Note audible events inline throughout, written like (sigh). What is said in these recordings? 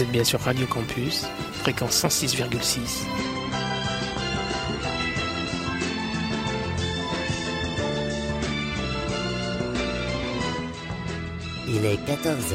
Vous êtes bien sur Radio Campus, fréquence 106,6. Il est 14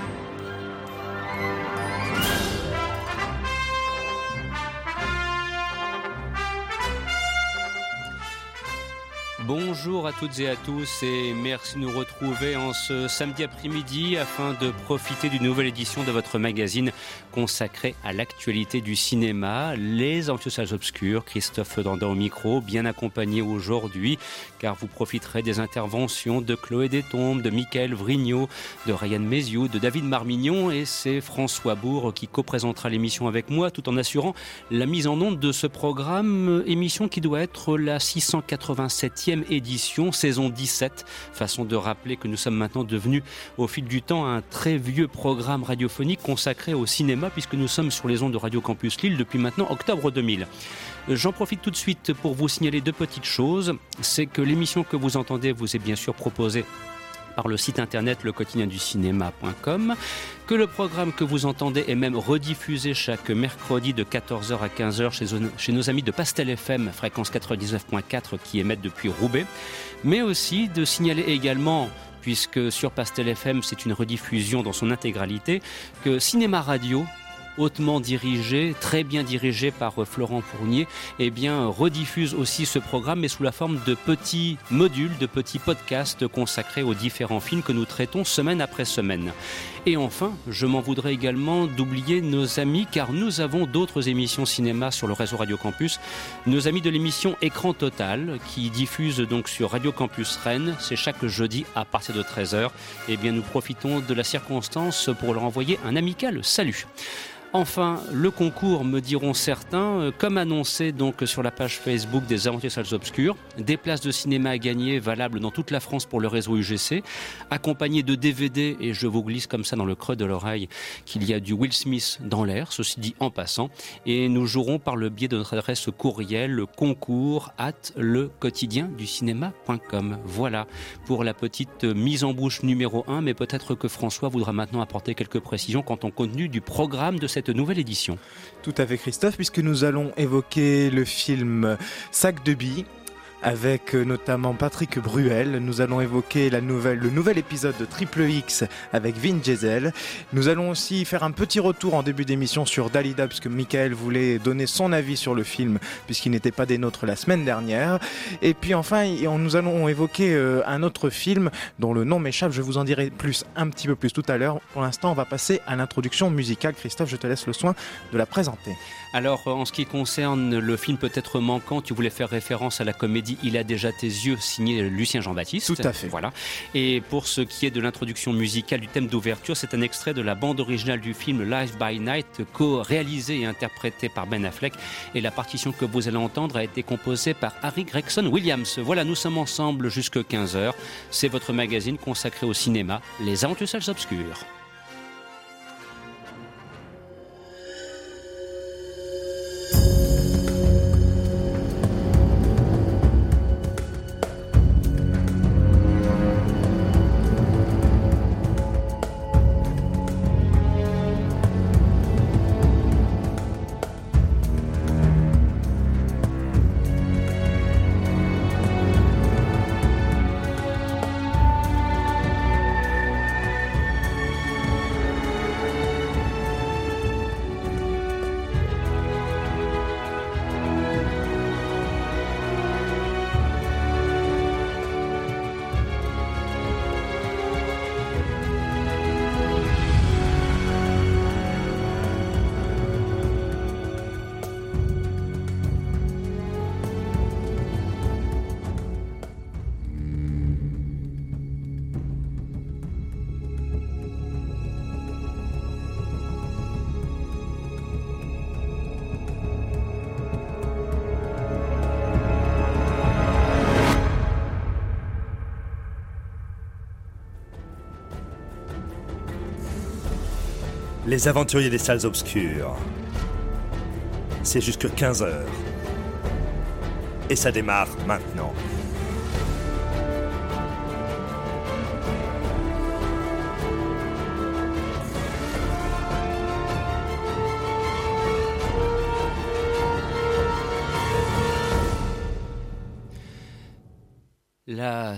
Bonjour à toutes et à tous et merci de nous retrouver en ce samedi après-midi afin de profiter d'une nouvelle édition de votre magazine consacré à l'actualité du cinéma, Les Salles Obscures. Christophe Dandan au micro, bien accompagné aujourd'hui car vous profiterez des interventions de Chloé Détombe, de Michael Vrignot, de Ryan Méziou, de David Marmignon et c'est François Bourg qui co-présentera l'émission avec moi tout en assurant la mise en onde de ce programme, émission qui doit être la 687e édition, saison 17. Façon de rappeler que nous sommes maintenant devenus au fil du temps un très vieux programme radiophonique consacré au cinéma puisque nous sommes sur les ondes de Radio Campus Lille depuis maintenant octobre 2000. J'en profite tout de suite pour vous signaler deux petites choses. C'est que l'émission que vous entendez vous est bien sûr proposée par le site internet le quotidien du cinéma.com, que le programme que vous entendez est même rediffusé chaque mercredi de 14h à 15h chez, chez nos amis de Pastel FM, fréquence 99.4 qui émettent depuis Roubaix, mais aussi de signaler également puisque sur Pastel FM c'est une rediffusion dans son intégralité, que Cinéma Radio hautement dirigé, très bien dirigé par euh, Florent Fournier, eh bien, rediffuse aussi ce programme, mais sous la forme de petits modules, de petits podcasts consacrés aux différents films que nous traitons semaine après semaine. Et enfin, je m'en voudrais également d'oublier nos amis, car nous avons d'autres émissions cinéma sur le réseau Radio Campus. Nos amis de l'émission Écran Total, qui diffuse donc sur Radio Campus Rennes, c'est chaque jeudi à partir de 13h. Eh bien, nous profitons de la circonstance pour leur envoyer un amical salut. Enfin, le concours, me diront certains, euh, comme annoncé donc sur la page Facebook des Aventures Salles Obscures, des places de cinéma à gagner valables dans toute la France pour le réseau UGC, accompagné de DVD, et je vous glisse comme ça dans le creux de l'oreille qu'il y a du Will Smith dans l'air, ceci dit en passant, et nous jouerons par le biais de notre adresse courriel le concours at le quotidien du cinéma.com. Voilà pour la petite mise en bouche numéro 1, mais peut-être que François voudra maintenant apporter quelques précisions quant au contenu du programme de cette nouvelle édition. Tout à fait Christophe, puisque nous allons évoquer le film Sac de billes avec euh, notamment Patrick Bruel. Nous allons évoquer la nouvelle, le nouvel épisode de Triple X avec Vin Diesel. Nous allons aussi faire un petit retour en début d'émission sur Dalida, puisque Michael voulait donner son avis sur le film, puisqu'il n'était pas des nôtres la semaine dernière. Et puis enfin, nous allons évoquer euh, un autre film dont le nom m'échappe. Je vous en dirai plus un petit peu plus tout à l'heure. Pour l'instant, on va passer à l'introduction musicale. Christophe, je te laisse le soin de la présenter. Alors, en ce qui concerne le film peut-être manquant, tu voulais faire référence à la comédie Il a déjà tes yeux, signé Lucien Jean-Baptiste. Tout à fait. Voilà. Et pour ce qui est de l'introduction musicale du thème d'ouverture, c'est un extrait de la bande originale du film Live by Night, co-réalisé et interprété par Ben Affleck. Et la partition que vous allez entendre a été composée par Harry Gregson Williams. Voilà, nous sommes ensemble jusque 15h. C'est votre magazine consacré au cinéma, Les Aventures Obscures. Les aventuriers des salles obscures. C'est jusque 15h. Et ça démarre maintenant.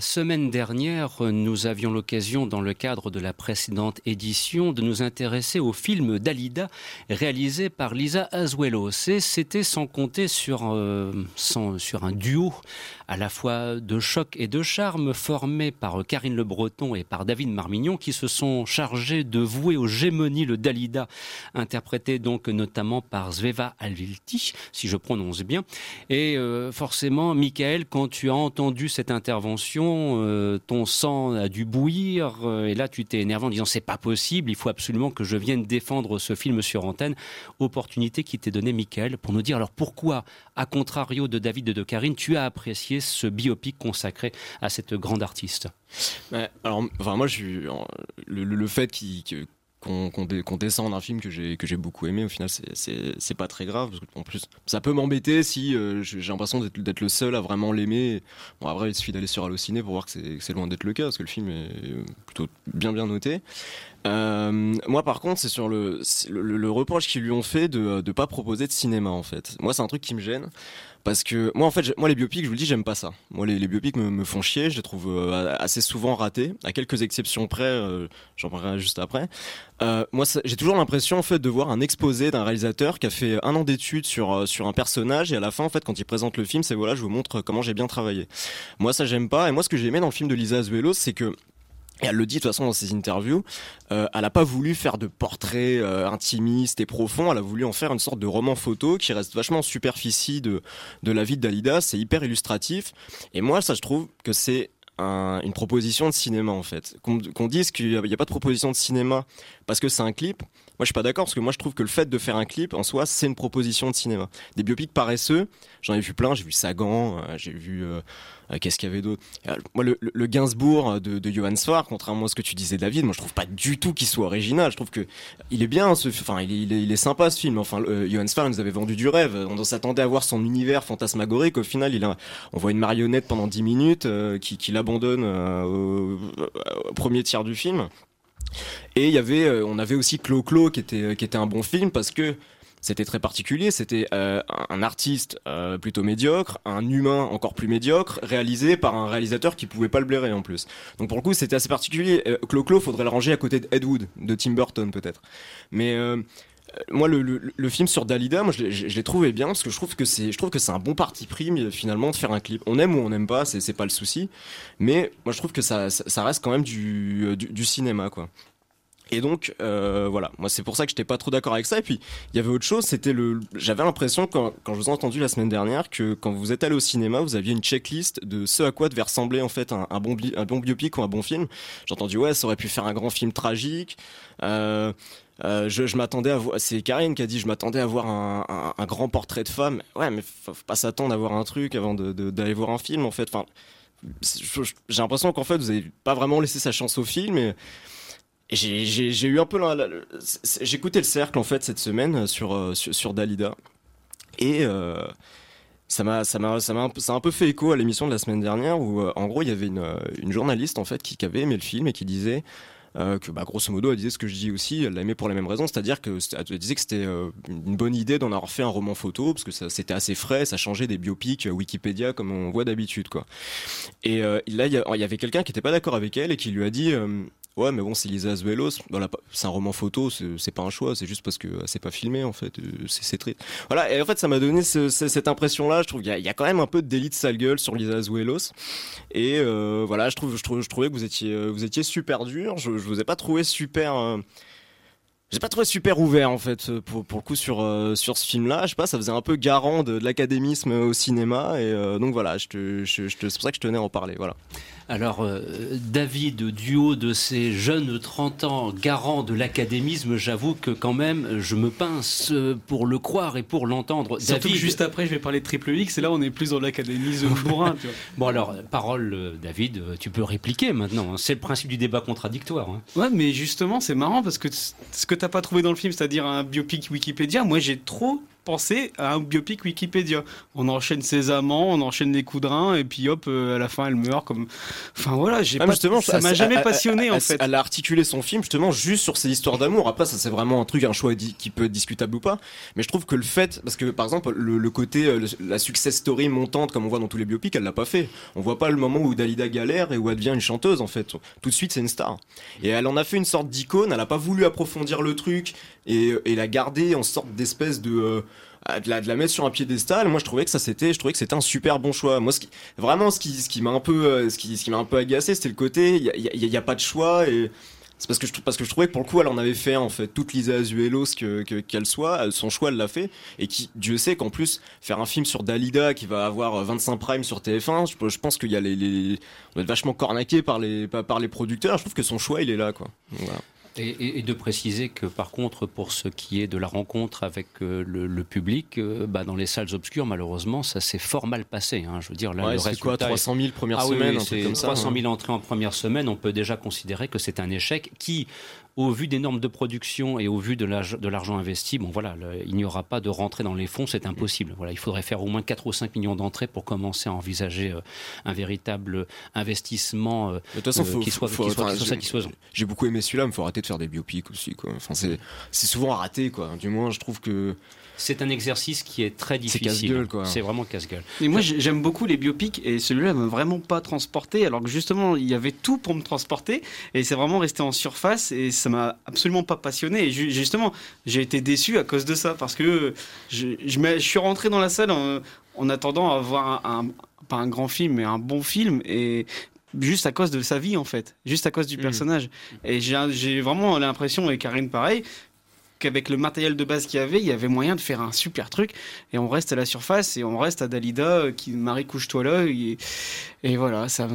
Semaine dernière, nous avions l'occasion, dans le cadre de la précédente édition, de nous intéresser au film Dalida, réalisé par Lisa Azuelos. Et c'était sans compter sur, euh, un duo à la fois de choc et de charme, formé par Karine Le Breton et par David Marmignon, qui se sont chargés de vouer aux gémonies le Dalida, interprété donc notamment par Zveva Alvilti, si je prononce bien. Et euh, forcément, Michael, quand tu as entendu cette intervention, euh, ton sang a dû bouillir, euh, et là tu t'es énervé en disant c'est pas possible, il faut absolument que je vienne défendre ce film sur antenne. Opportunité qui t'est donnée, Michael, pour nous dire alors pourquoi, à contrario de David et de Karine, tu as apprécié ce biopic consacré à cette grande artiste. alors, enfin, moi, le, fait qu'on descende un film que j'ai beaucoup aimé au final c'est pas très grave en plus ça peut m'embêter si euh, j'ai l'impression d'être le seul à vraiment l'aimer. Bon après il suffit d'aller sur Allociné pour voir que c'est loin d'être le cas parce que le film est plutôt bien bien noté. Euh, moi par contre c'est sur le, le, reproche qu'ils lui ont fait de ne pas proposer de cinéma en fait. Moi c'est un truc qui me gêne parce que moi en fait moi les biopics je vous le dis j'aime pas ça. Moi les, biopics me, font chier je les trouve euh, assez souvent ratés à quelques exceptions près euh, j'en parlerai juste après. Euh, moi j'ai toujours l'impression en fait de voir un exposé d'un réalisateur qui a fait un an d'études sur sur un personnage et à la fin en fait quand il présente le film c'est voilà je vous montre comment j'ai bien travaillé. Moi ça j'aime pas. Et moi ce que j'ai aimé dans le film de Lisa Azuelos c'est que et elle le dit de toute façon dans ses interviews, euh, elle n'a pas voulu faire de portraits euh, intimistes et profonds, elle a voulu en faire une sorte de roman photo qui reste vachement en superficie de, de la vie de Dalida, c'est hyper illustratif. Et moi, ça, je trouve que c'est une proposition de cinéma en fait. Qu'on dise qu'il n'y a, pas de proposition de cinéma parce que c'est un clip, moi je suis pas d'accord parce que moi je trouve que le fait de faire un clip en soi c'est une proposition de cinéma. Des biopics paresseux, j'en ai vu plein, j'ai vu Sagan, euh, j'ai vu euh, qu'est-ce qu'il y avait d'autre? Euh, Moi, le, le, Gainsbourg de, de Johann Sfar, contrairement à ce que tu disais, David, moi je trouve pas du tout qu'il soit original. Je trouve que il est bien, enfin, il est, sympa ce film. Enfin, euh, Johann Sfar nous avait vendu du rêve. On s'attendait à voir son univers fantasmagorique. Au final, il a, on voit une marionnette pendant 10 minutes qui, qui l'abandonne au, premier tiers du film. Et il y avait, on avait aussi Clo Clo qui était, qui était un bon film parce que c'était très particulier. C'était euh, un artiste euh, plutôt médiocre, un humain encore plus médiocre, réalisé par un réalisateur qui pouvait pas le blairer en plus. Donc pour le coup, c'était assez particulier. Euh, Clo-Clo, faudrait le ranger à côté d'Ed Wood, de Tim Burton peut-être. Mais moi, le, le, film sur Dalida, moi, je l'ai trouvé bien parce que je trouve que c'est, je trouve que c'est un bon parti pris, finalement, de faire un clip. On aime ou on n'aime pas, c'est pas le souci. Mais moi, je trouve que ça, ça, reste quand même du, du, du cinéma, quoi. Et donc euh, voilà, moi c'est pour ça que j'étais pas trop d'accord avec ça. Et puis il y avait autre chose, c'était le, j'avais l'impression quand, quand je vous ai entendu la semaine dernière que quand vous êtes allé au cinéma, vous aviez une checklist de ce à quoi devait ressembler en fait un, un bon un bon biopic ou un bon film. J'ai entendu ouais, ça aurait pu faire un grand film tragique. Euh, euh, je, m'attendais à voir, c'est Karine qui a dit, je m'attendais à voir un, grand portrait de femme. Ouais, mais faut, faut pas s'attendre à voir un truc avant d'aller voir un film en fait. J'ai l'impression qu'en fait vous avez pas vraiment laissé sa chance au film. Et, j'ai eu un peu écouté le cercle en fait cette semaine sur euh, sur, Dalida et euh, ça m'a ça m'a ça m'a un peu fait écho à l'émission de la semaine dernière où euh, en gros il y avait une, journaliste en fait qui, avait aimé le film et qui disait que bah, grosso modo elle disait ce que je dis aussi elle l'aimait pour les mêmes raisons c'est-à-dire que elle disait que c'était une bonne idée d'en avoir fait un roman photo parce que c'était assez frais ça changeait des biopics Wikipédia comme on voit d'habitude quoi et là il y, avait quelqu'un qui était pas d'accord avec elle et qui lui a dit Ouais, mais bon, c'est Lisa Azuelos. c'est un roman photo, c'est pas un choix, c'est juste parce que c'est pas filmé en fait. Euh, c'est triste. Voilà, et en fait, ça m'a donné cette impression-là. Je trouve qu'il y, a quand même un peu de délit de sale gueule sur Lisa Azuelos. Et euh, voilà, je trouve, je, trouvais que vous étiez, euh, vous étiez super dur. Je vous ai pas trouvé super. j'ai pas trouvé super ouvert en fait pour, pour le coup sur sur ce film là je sais pas ça faisait un peu garant de, l'académisme au cinéma et donc voilà je te, je, je, c'est pour ça que je tenais à en parler voilà Alors, euh, David, du haut de ces jeunes 30 ans, garant de l'académisme, j'avoue que quand même, je me pince euh, pour le croire et pour l'entendre. Surtout David, que juste après, je vais parler de Triple X, et là, on est plus dans l'académisme (laughs) bourrin, tu vois. Bon alors, parole, euh, David, euh, tu peux répliquer maintenant. hein. C'est le principe du débat contradictoire. hein. Ouais, mais justement, c'est marrant parce que ce que t'as pas trouvé dans le film, c'est-à-dire un biopic Wikipédia, moi j'ai trop pensé à un biopic Wikipédia. On enchaîne ses amants, on enchaîne les coups de rein, et puis hop, euh, à la fin elle meurt comme. Enfin voilà, j'ai Ah, pas. justement, ça m'a jamais passionné en fait. Elle a articulé son film justement juste sur ses histoires d'amour. Après, ça c'est vraiment un truc, un choix qui peut être discutable ou pas. Mais je trouve que le fait, parce que par exemple, le, le côté, euh, le- la success story montante comme on voit dans tous les biopics, elle l'a pas fait. On voit pas le moment où Dalida galère et où elle devient une chanteuse en fait. Tout de suite, c'est une star. Et elle en a fait une sorte d'icône. Elle a pas voulu approfondir le truc et, et la garder en sorte d'espèce de euh, de la, de la mettre sur un piédestal moi je trouvais que ça c'était je trouvais que c'était un super bon choix. Moi ce qui, vraiment ce qui ce qui m'a un peu euh, ce qui ce qui m'a un peu agacé c'était le côté il y a, y a- y a pas de choix et c'est parce que je parce que je trouvais que pour le coup elle en avait fait en fait toute Lisa Azuelos que que- qu'elle soit elle- son choix elle l'a fait et qui Dieu sait qu'en plus faire un film sur Dalida qui va avoir euh, 25 prime sur TF1 je, pense qu'il y a les, les on va être vachement cornaqué par les par les producteurs. Je trouve que son choix il est là quoi. Voilà. Et, et- et de préciser que par contre, pour ce qui est de la rencontre avec euh, le, le public, euh, bah, dans les salles obscures, malheureusement, ça s'est fort mal passé. hein. Je veux dire, là, ouais, le quoi résultat est- 300 000 première Ah oui, semaine oui, un truc comme ça 300 hein. 000 entrées en première semaine. On peut déjà considérer que c'est un échec qui, au vu des normes de production et au vu de l'argent investi, bon voilà, le- il n'y aura pas de rentrée dans les fonds, c'est impossible. Voilà, il faudrait faire au moins 4 ou 5 millions d'entrées pour commencer à envisager euh, un véritable investissement euh, De toute façon, euh, faut, qui soit, faut- qui soit, enfin, qui soit j'ai- satisfaisant. J'ai beaucoup aimé celui-là, mais faut arrêter de faire des biopics aussi, quoi. Enfin, c'est, souvent raté, quoi. Du moins, je trouve que. C'est un exercice qui est très difficile. C'est vraiment casse-gueule. Et moi j'ai- j'aime beaucoup les biopics, et celui-là m'a vraiment pas transporté, alors que justement il y avait tout pour me transporter, et c'est vraiment resté en surface, et ça m'a absolument pas passionné. Et ju- justement, j'ai été déçu à cause de ça, parce que je, je, suis rentré dans la salle en, en attendant à voir un, un- pas un grand film, mais un bon film, et juste à cause de sa vie en fait, juste à cause du Mhm. personnage. Et j'ai j'ai vraiment l'impression, et Karine pareil, qu'avec le matériel de base qu'il y avait, il y avait moyen de faire un super truc. Et on reste à la surface et on reste à Dalida euh, qui Marie couche-toi là. Et, et voilà, ça.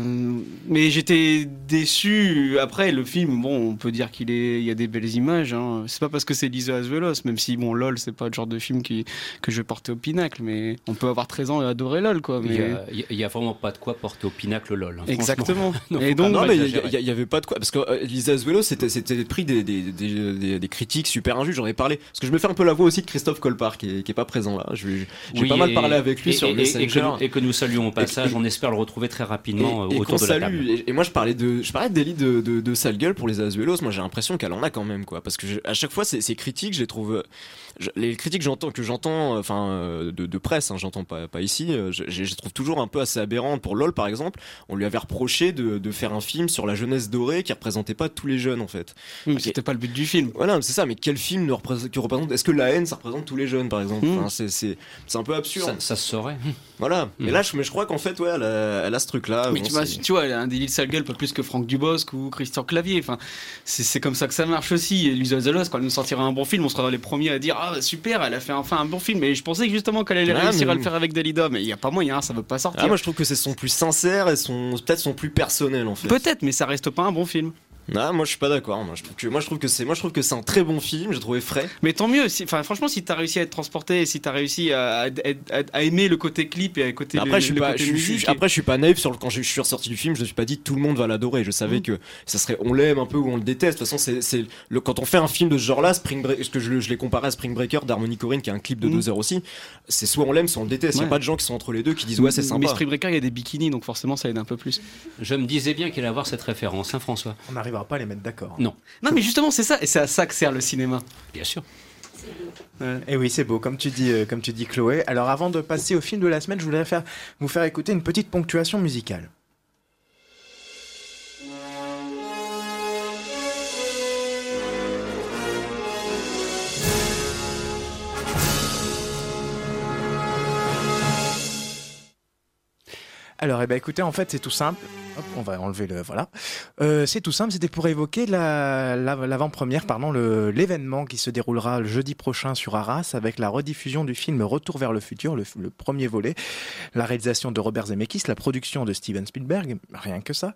Mais j'étais déçu. Après, le film, bon, on peut dire qu'il est, il y a des belles images. Hein. C'est pas parce que c'est Lisa Azuelos, même si bon, LOL, c'est pas le genre de film qui que je vais porter au pinacle. Mais on peut avoir 13 ans et adorer LOL, quoi. Il Mais... il y a, il y a vraiment pas de quoi porter au pinacle LOL. hein. Exactement. (laughs) Non, et donc, non, mais il y, avait pas de quoi. Parce que euh, Lisa Azuelo, c'était, c'était pris des, des- des critiques super injustes. J'en ai parlé. Parce que je me fais un peu la voix aussi de Christophe Colpart, qui est, qui est pas présent là. J'ai Oui, pas mal parlé avec lui et- sur et- le et, que, Messenger. et que nous saluons au passage. on espère le retrouver très rapidement et, euh, autour de la table. Et, moi, je parlais de, je parlais d'Elie de, de, de sale gueule pour les Azuelos. Moi, j'ai l'impression qu'elle en a quand même, quoi. Parce que à chaque fois, ces, critiques, je les trouve, je- les critiques que j'entends, que j'entends, euh, enfin, euh, de, de presse, hein, j'entends pas, pas ici, euh, je, je les trouve toujours un peu assez aberrantes. Pour LOL, par exemple, on lui avait reproché de, de faire un film sur la jeunesse dorée qui représentait pas tous les jeunes, en fait. Oui, mais c'était pas le but du film. Voilà, c'est ça. Mais quel film ne représente, qui représente, est-ce que la haine, ça représente tous les jeunes, par exemple? Mm. Enfin, c'est, c'est, c'est un peu absurde. Ça, ça se saurait. Voilà. Mm. Et là, je, mais je crois qu'en fait, ouais, elle a, elle a ce truc-là. Mais Bon, tu, vois, c'est- tu vois, elle a un délit de sale gueule pas plus que Franck Dubosc ou Christian Clavier. Enfin, c'est c'est comme ça que ça marche aussi. Et Lisa Azuelos, quand elle nous sortira un bon film, on sera les premiers à dire Ah, super, elle a fait enfin un bon film. Et je pensais que justement qu'elle allait Ah, réussir mais- à le faire avec Dalida. Mais il n'y a pas moyen, ça veut pas sortir. Ah, moi je trouve que c'est son plus sincère et son peut-être son plus personnel en fait. Peut-être, mais ça reste pas un bon film. Ah, moi je suis pas d'accord. Moi je trouve que moi je trouve que c'est moi je trouve que c'est un très bon film. J'ai trouvé frais. Mais tant mieux. Si, enfin, franchement, si t'as réussi à être transporté, si t'as réussi à, à- à- à aimer le côté clip et à côté Mais le- après je suis le pas côté je, après je suis pas naïf sur le quand je, suis ressorti du film. Je me suis pas dit tout le monde va l'adorer. Je savais Mm. que ça serait on l'aime un peu ou on le déteste. De toute façon c'est c'est le quand on fait un film de ce genre-là, Spring Break, ce que je, je l'ai comparé à Spring Breaker d'Harmony Corinne qui est un clip de Mm. deux heures aussi. C'est soit on l'aime soit on le déteste. Il y Ouais. a pas de gens qui sont entre les deux qui disent ouais c'est Mais sympa. Spring Breaker, il y a des bikinis, donc forcément, ça aide un peu plus. Je me disais bien qu'elle allait avoir cette référence, hein, François On n'arrivera pas à les mettre d'accord. Non. Non, mais justement, c'est ça. Et c'est à ça que sert le cinéma. Bien sûr. Et oui, c'est beau, comme tu dis, euh, comme tu dis, Chloé. Alors, avant de passer au film de la semaine, je voulais faire, vous faire écouter une petite ponctuation musicale. Alors, eh ben, écoutez, en fait, c'est tout simple. On va enlever le voilà. Euh, c'est tout simple, c'était pour évoquer la- la- l'avant-première, pardon, l'événement qui se déroulera le jeudi prochain sur Arras avec la rediffusion du film Retour vers le futur, le, le premier volet, la réalisation de Robert Zemeckis, la production de Steven Spielberg, rien que ça.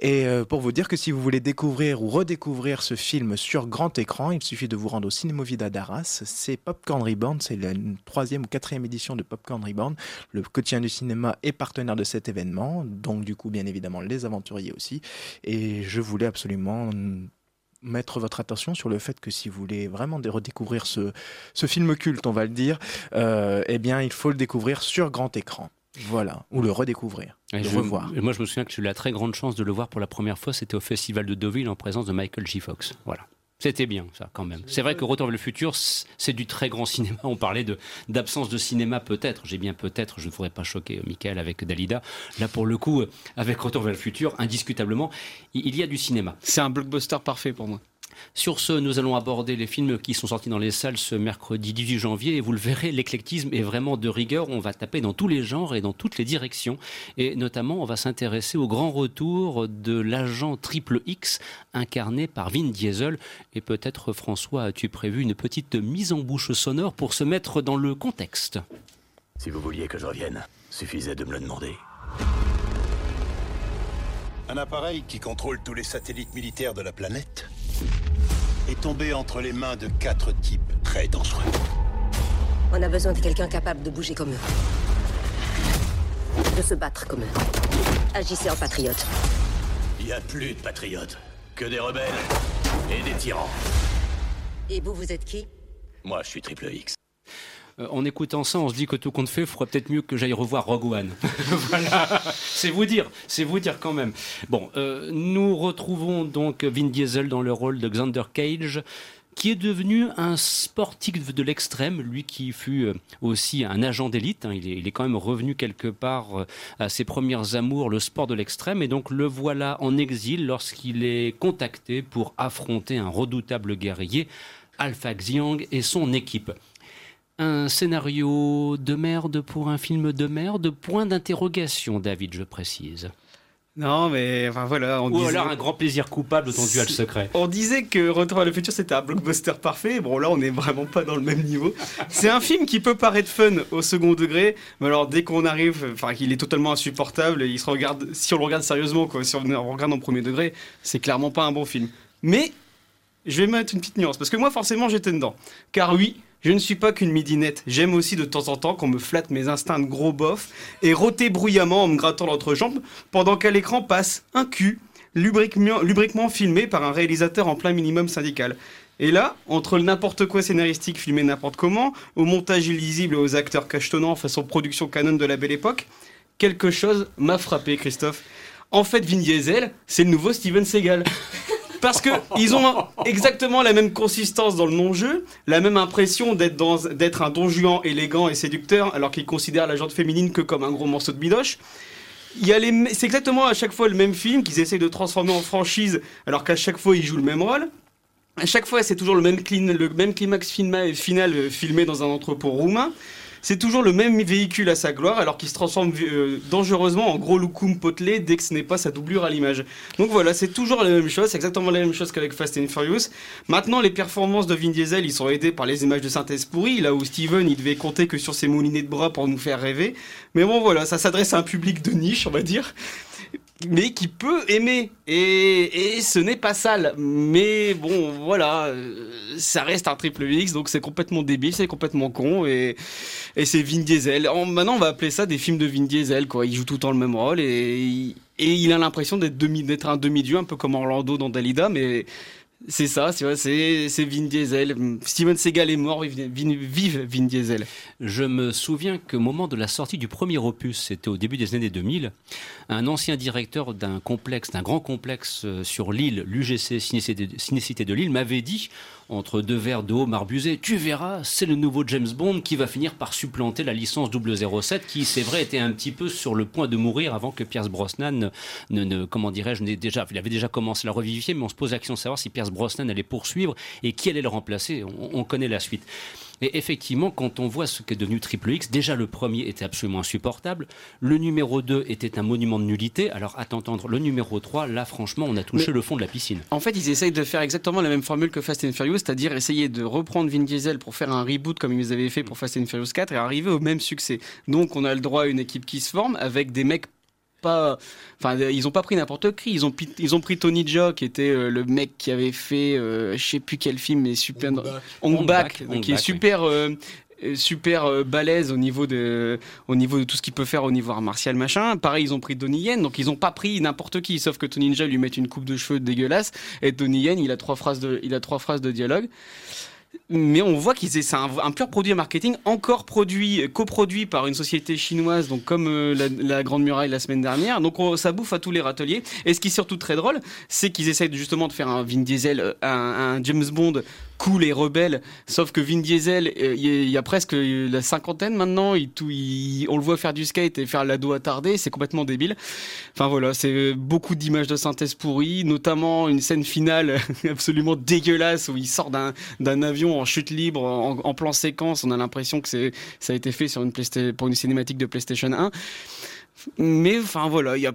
Et euh, pour vous dire que si vous voulez découvrir ou redécouvrir ce film sur grand écran, il suffit de vous rendre au Cinémovida d'Arras. C'est Popcorn Reborn, c'est la troisième ou quatrième édition de Popcorn Reborn. Le quotidien du cinéma est partenaire de cet événement, donc du coup bien évidemment les aventuriers aussi. Et je voulais absolument mettre votre attention sur le fait que si vous voulez vraiment dé- redécouvrir ce, ce film culte, on va le dire, euh, eh bien il faut le découvrir sur grand écran. Voilà, ou le redécouvrir, Et le je- revoir. et moi, je me souviens que j'ai eu la très grande chance de le voir pour la première fois. C'était au Festival de Deauville en présence de Michael J. Fox. Voilà. C'était bien, ça, quand même. C'est vrai que Retour vers le futur, c'est du très grand cinéma. On parlait d'absence de cinéma, peut-être. J'ai bien peut-être, je ne voudrais pas choquer euh, Michael avec Dalida. Là, pour le coup, euh, avec Retour vers le futur, indiscutablement, il y a du cinéma. C'est un blockbuster parfait pour moi. Sur ce, nous allons aborder les films qui sont sortis dans les salles ce mercredi 18 janvier. Et vous le verrez, l'éclectisme est vraiment de rigueur. On va taper dans tous les genres et dans toutes les directions. Et notamment, on va s'intéresser au grand retour de l'agent Triple X, incarné par Vin Diesel. Et peut-être, François, as-tu prévu une petite mise en bouche sonore pour se mettre dans le contexte? Si vous vouliez que je revienne, suffisait de me le demander. Un appareil qui contrôle tous les satellites militaires de la planète est tombé entre les mains de quatre types très dangereux. On a besoin de quelqu'un capable de bouger comme eux. De se battre comme eux. Agissez en patriote. Il n'y a plus de patriotes, que des rebelles et des tyrans. Et vous, vous êtes qui? Moi, je suis Triple X. Euh, en écoutant ça, on se dit que tout compte fait, il faudrait peut-être mieux que j'aille revoir Rogue One. (laughs) voilà, c'est vous dire, c'est vous dire quand même. Bon, euh, nous retrouvons donc Vin Diesel dans le rôle de Xander Cage qui est devenu un sportif de l'extrême, lui qui fut euh, aussi un agent d'élite. hein. il, est, il est quand même revenu quelque part à ses premières amours, le sport de l'extrême, et donc le voilà en exil lorsqu'il est contacté pour affronter un redoutable guerrier, Alpha Xiang et son équipe. Un scénario de merde pour un film de merde? Point d'interrogation, David, je précise. Non, mais enfin voilà. On Ou disait- alors un grand plaisir coupable de ton duel secret. On disait que Retour à le futur c'était un blockbuster parfait. Bon là on n'est vraiment pas dans le même niveau. C'est un film qui peut paraître fun au second degré, mais alors dès qu'on arrive, enfin qu'il est totalement insupportable, il se regarde, si on le regarde sérieusement, quoi, si on le regarde en premier degré, c'est clairement pas un bon film. Mais je vais mettre une petite nuance parce que moi forcément j'étais dedans. Car oui. Je ne suis pas qu'une midinette. J'aime aussi de temps en temps qu'on me flatte mes instincts de gros bof et rôter bruyamment en me grattant l'entrejambe pendant qu'à l'écran passe un cul lubriquement, filmé par un réalisateur en plein minimum syndical. Et là, entre le n'importe quoi scénaristique filmé n'importe comment, au montage illisible aux acteurs cachetonnants façon production canon de la belle époque, quelque chose m'a frappé, Christophe. En fait, Vin Diesel, c'est le nouveau Steven Seagal. Parce que ils ont exactement la même consistance dans le non-jeu, la même impression d'être un don Juan élégant et séducteur, alors qu'ils considèrent la gente féminine que comme un gros morceau de bidoche. C'est exactement à chaque fois le même film qu'ils essayent de transformer en franchise, alors qu'à chaque fois ils jouent le même rôle. À chaque fois, c'est toujours le même, le même climax final euh, filmé dans un entrepôt roumain. C'est toujours le même véhicule à sa gloire, alors qu'il se transforme euh, dangereusement en gros loukoum potelé dès que ce n'est pas sa doublure à l'image. Donc voilà, c'est toujours la même chose, c'est exactement la même chose qu'avec Fast and Furious. Maintenant, les performances de Vin Diesel, ils sont aidés par les images de synthèse pourries, là où Steven, il devait compter que sur ses moulinets de bras pour nous faire rêver. Mais bon, voilà, ça s'adresse à un public de niche, on va dire mais qui peut aimer. Et, et ce n'est pas sale. Mais bon, voilà, euh, ça reste un triple X, donc c'est complètement débile, c'est complètement con, et, et c'est Vin Diesel. En- maintenant, on va appeler ça des films de Vin Diesel, quoi. Il joue tout le temps le même rôle, et, et il a l'impression d'être d'être un demi-dieu, un peu comme Orlando dans Dalida, mais c'est ça, c'est c'est Vin Diesel. Steven Seagal est mort, vive, Vin- Diesel. Je me souviens qu'au moment de la sortie du premier opus, c'était au début des années 2000, un ancien directeur d'un complexe, d'un grand complexe euh, sur l'île, l'UGC Cinécité de- Lille, m'avait dit, entre deux verres de haut marbusé, tu verras, c'est le nouveau James Bond qui va finir par supplanter la licence 007 qui, c'est vrai, était un petit peu sur le point de mourir avant que Pierce Brosnan ne, comment dirais-je, déjà, il avait déjà commencé à la revivifier, mais on se pose la question de savoir si Pierce Brosnan allait poursuivre et qui allait le remplacer. On, on connaît la suite. Et effectivement, quand on voit ce qu'est devenu Triple X, déjà le premier était absolument insupportable. Le numéro 2 était un monument de nullité. Alors, à t'entendre, le numéro 3, là, franchement, on a touché Mais- le fond de la piscine. En fait, ils essayent de faire exactement la même formule que Fast and Furious, c'est-à-dire essayer de reprendre Vin Diesel pour faire un reboot comme ils avaient fait pour Fast and Furious 4 et arriver au même succès. Donc, on a le droit à une équipe qui se forme avec des mecs pas, enfin, ils ont pas pris n'importe qui. Ils ont, ils ont pris Tony Jaa, qui était euh, le mec qui avait fait, euh, je sais plus quel film, mais super, donc Hong qui est oui. super. euh, euh, super euh, balèze au niveau de au niveau de tout ce qu'il peut faire au niveau art martial machin pareil ils ont pris Donnie Yen donc ils ont pas pris n'importe qui sauf que Tony Ninja lui met une coupe de cheveux dégueulasse et Donnie Yen il a trois phrases de il a trois phrases de dialogue mais on voit qu'ils c'est un, pur produit marketing encore produit coproduit par une société chinoise donc comme euh, la, grande muraille la semaine dernière. Donc on- ça bouffe à tous les râteliers. Et ce qui est surtout très drôle c'est qu'ils essayent justement de faire un Vin Diesel euh, un James Bond cool et rebelle sauf que Vin Diesel euh, il y a- presque la cinquantaine maintenant il, tout, on le voit faire du skate et faire l'ado attardé c'est complètement débile enfin voilà c'est beaucoup d'images de synthèse pourries notamment une scène finale (laughs) absolument dégueulasse où il sort d'un avion en chute libre, en, plan séquence. On a l'impression que ça a été fait sur une pour une cinématique de PlayStation 1. Mais enfin voilà, il y a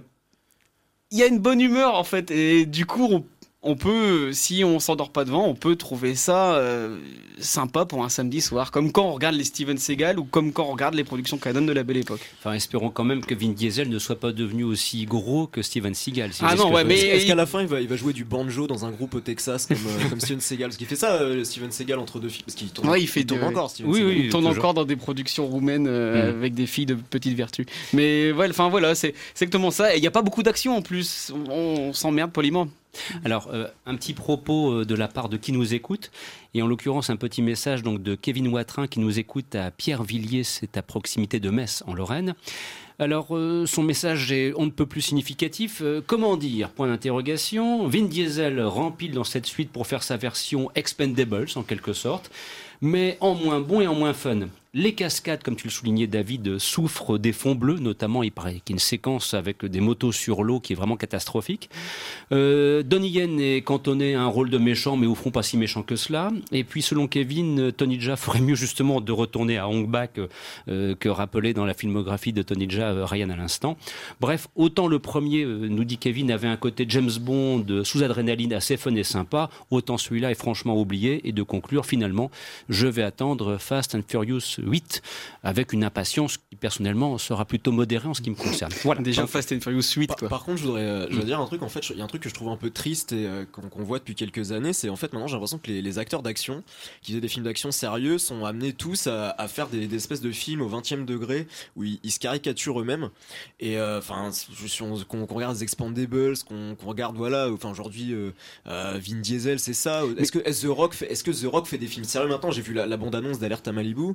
il y a une bonne humeur en fait et du coup on, on peut si on s'endort pas devant, on peut trouver ça euh, sympa pour un samedi soir, comme quand on regarde les Steven Seagal ou comme quand on regarde les productions Canon de la Belle Époque. Enfin, espérons quand même que Vin Diesel ne soit pas devenu aussi gros que Steven Seagal. si Ah non, ouais, mais-. Est-ce qu'à la fin il va, il va jouer du banjo dans un groupe au Texas comme, euh, comme Steven Seagal? Parce qu'il fait ça, euh, Steven Seagal entre deux films. Parce qu'il tourne, Ouais, il fait tourne de- encore, Steven Oui, Seagal. oui, il tourne toujours. encore dans des productions roumaines euh, Mm. avec des filles de petite vertu. Mais ouais, enfin voilà, c'est c'est exactement ça. Et il n'y a pas beaucoup d'action en plus. On, on s'emmerde poliment. Alors, euh, un petit propos euh, de la part de qui nous écoute, et en l'occurrence un petit message donc de Kevin Watrin qui nous écoute à Pierre-Villiers, c'est à proximité de Metz en Lorraine. Alors, euh, son message est on ne peut plus significatif. Comment dire? Point d'interrogation. Vin Diesel rempile dans cette suite pour faire sa version Expendables en quelque sorte, mais en moins bon et en moins fun. Les cascades, comme tu le soulignais, David, souffrent des fonds bleus, notamment. Il paraît qu'il y a une séquence avec des motos sur l'eau qui est vraiment catastrophique. Euh, Donnie Yen est cantonné à un rôle de méchant, mais au fond pas si méchant que cela. Et puis, selon Kevin, Tony Jaa ferait mieux justement de retourner à Hong Bak euh, que rappelé dans la filmographie de Tony Jaa, euh, Ryan à l'instant. Bref, autant le premier, euh, nous dit Kevin, avait un côté James Bond sous adrénaline assez fun et sympa, autant celui-là est franchement oublié. Et de conclure, finalement, je vais attendre Fast and Furious 8 avec une impatience qui personnellement sera plutôt modérée en ce qui me concerne. (laughs) Voilà. Déjà Fast and Furious 8 Par, quoi. par contre, je voudrais, euh, je voudrais dire un truc. En fait, il y a un truc que je trouve un peu triste et euh, qu'on voit depuis quelques années, c'est en fait maintenant j'ai l'impression que les, les acteurs d'action qui faisaient des films d'action sérieux sont amenés tous à, à faire des, des espèces de films au 20e degré où ils, ils se caricaturent eux-mêmes. Et euh, enfin, si on- qu'on qu'on regarde les Expandables, qu'on qu'on regarde voilà, enfin aujourd'hui euh, euh, Vin Diesel, c'est ça. Est-ce que est-ce The Rock fait, est-ce que The Rock fait des films sérieux maintenant? J'ai vu la, la bande-annonce d'Alerte à Malibu.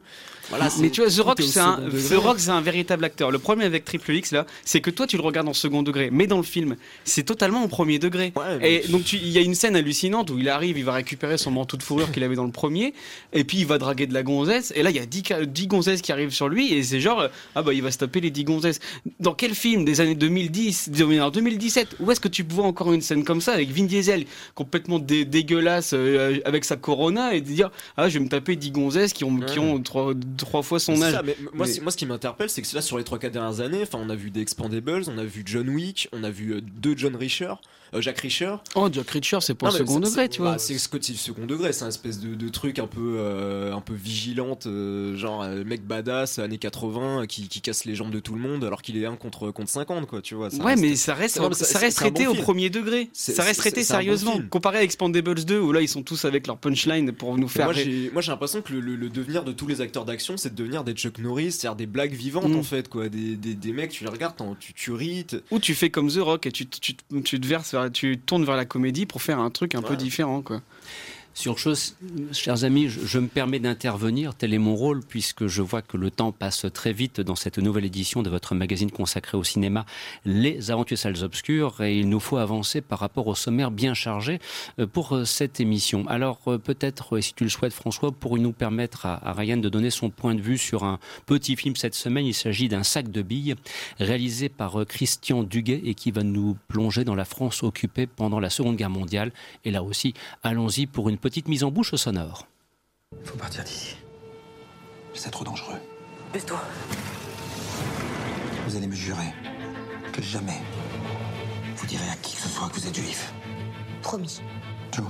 Voilà, Mais tu vois, The Rock, c'est un, second The degré. Rock, c'est un véritable acteur. Le problème avec Triple X, là, c'est que toi, tu le regardes en second degré, mais dans le film, c'est totalement au premier degré. Ouais, mais- Et donc, il y a une scène hallucinante où il arrive, il va récupérer son manteau de fourrure qu'il avait dans le premier, et puis il va draguer de la gonzesse, et là, il y a 10, ca- 10 gonzesses qui arrivent sur lui, et c'est genre, euh, ah bah, il va se taper les 10 gonzesses. Dans quel film des années 2010, en 2017, où est-ce que tu vois encore une scène comme ça, avec Vin Diesel, complètement dé- dégueulasse, euh, avec sa corona, et de dire, ah, je vais me taper 10 gonzesses qui ont, qui Ouais. ont trois, trois fois son âge. ça, mais moi, Mais- c'est- moi, ce qui m'interpelle, c'est que là, sur les 3-4 dernières années, enfin, on a vu des Expandables, on a vu John Wick, on a vu euh, deux John Richer, Jack Richer. Oh, Jack Reacher, c'est pour Non, second degré, tu vois. bah, c'est ce côté second degré, c'est un espèce de, de truc un peu, euh, un peu vigilante, euh, genre euh, mec badass, années 80, euh, qui, qui casse les jambes de tout le monde alors qu'il est 1 contre, contre 50, quoi, tu vois. ça ouais, reste- mais ça reste, Non, mais ça, reste un traité bon au film. premier degré. Ça reste traité un bon sérieusement. Comparé à Expandables 2, où là, ils sont tous avec leur punchline pour nous faire. moi j'ai moi, j'ai l'impression que le, le- le devenir de tous les acteurs d'action c'est de devenir des Chuck Norris c'est-à-dire des blagues vivantes Mm. en fait quoi des, des, des mecs tu les regardes tu, tu ris Ou tu fais comme The Rock et tu, tu, tu te verses vers- tu tournes vers la comédie pour faire un truc un peu différent, quoi. Sur chose, chers amis, je, me permets d'intervenir, tel est mon rôle, puisque je vois que le temps passe très vite dans cette nouvelle édition de votre magazine consacré au cinéma, Les Aventures Salles Obscures, et il nous faut avancer par rapport au sommaire bien chargé euh, pour euh, cette émission. Alors euh, peut-être, si tu le souhaites François, pour nous permettre à, à Ryan de donner son point de vue sur un petit film cette semaine, il s'agit d'un sac de billes réalisé par Christian Duguet et qui va nous plonger dans la France occupée pendant la Seconde Guerre mondiale. Et là aussi, allons-y pour une petite mise en bouche sonore. Faut partir d'ici. C'est trop dangereux. Baisse-toi. Vous allez me jurer que jamais vous direz à qui que ce soit que vous êtes juif. Promis. Joe.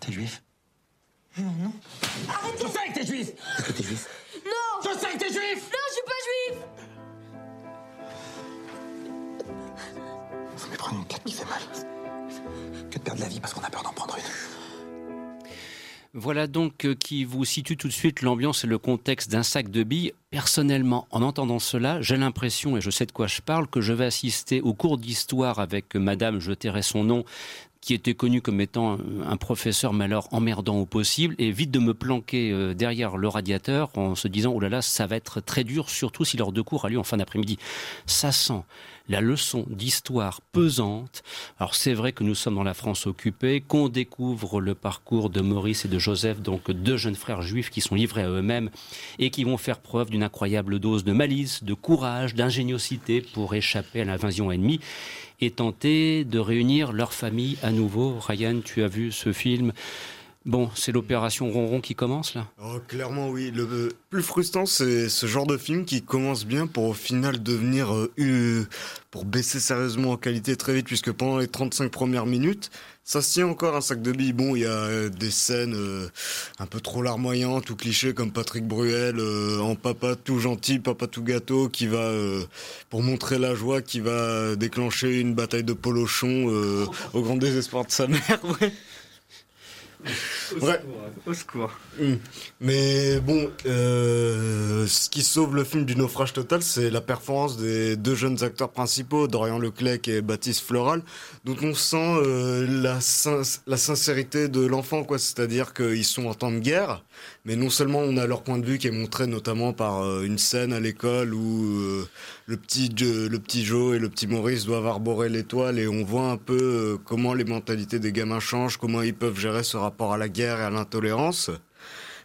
T'es juif? Non, non. Je sais que t'es juif Est-ce que t'es juif? Non Je sais que t'es juif Non, je suis pas juif Faut mieux prendre une claque qui fait mal. De perdre la vie parce qu'on a peur d'en prendre une. Voilà donc euh, qui vous situe tout de suite l'ambiance et le contexte d'un sac de billes. Personnellement, en entendant cela, j'ai l'impression, et je sais de quoi je parle, que je vais assister au cours d'histoire avec Madame, je tairai son nom, qui était connu comme étant un professeur, mais alors emmerdant au possible, et vite de me planquer euh, derrière le radiateur en se disant, oh là là, ça va être très dur, surtout si l'heure de cours a lieu en fin d'après-midi. Ça sent la leçon d'histoire pesante. Alors c'est vrai que nous sommes dans la France occupée, qu'on découvre le parcours de Maurice et de Joseph, donc deux jeunes frères juifs qui sont livrés à eux-mêmes et qui vont faire preuve d'une incroyable dose de malice, de courage, d'ingéniosité pour échapper à l'invasion ennemie et tenter de réunir leur famille à nouveau. Ryan, tu as vu ce film Bon, c'est l'opération Ronron qui commence là Oh, clairement, oui. Le plus frustrant, c'est ce genre de film qui commence bien pour au final devenir. euh, pour baisser sérieusement en qualité très vite, puisque pendant les 35 premières minutes, ça se tient encore un sac de billes. Bon, il y a euh, des scènes euh, un peu trop larmoyantes ou clichés comme Patrick Bruel en papa tout gentil, papa tout gâteau, qui va, pour montrer la joie, qui va déclencher une bataille de polochon euh, au grand désespoir de sa mère. (laughs) Ouais. Au secours. Mm. Mais bon, euh, ce qui sauve le film du naufrage total, c'est la performance des deux jeunes acteurs principaux, Dorian Leclerc et Baptiste Floral, dont on sent euh, la, sin- la sincérité de l'enfant, quoi. C'est-à-dire qu'ils sont en temps de guerre, mais non seulement on a leur point de vue qui est montré notamment par euh, une scène à l'école où euh, le petit le petit Joe et le petit Maurice doivent arborer l'étoile et on voit un peu euh, comment les mentalités des gamins changent, comment ils peuvent gérer ce rapport à la guerre et à l'intolérance.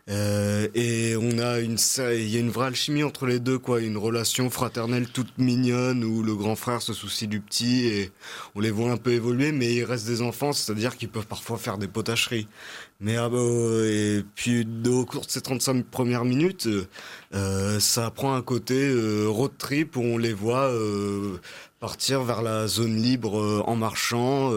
Et on a une, il y a une vraie alchimie entre les deux, quoi, une relation fraternelle toute mignonne où le grand frère se soucie du petit et on les voit un peu évoluer, mais ils restent des enfants, c'est-à-dire qu'ils peuvent parfois faire des potacheries. Mais ah bah, puis au cours de ces 35 premières minutes, euh, euh, ça prend un côté euh, road trip où on les voit euh, partir vers la zone libre en marchant,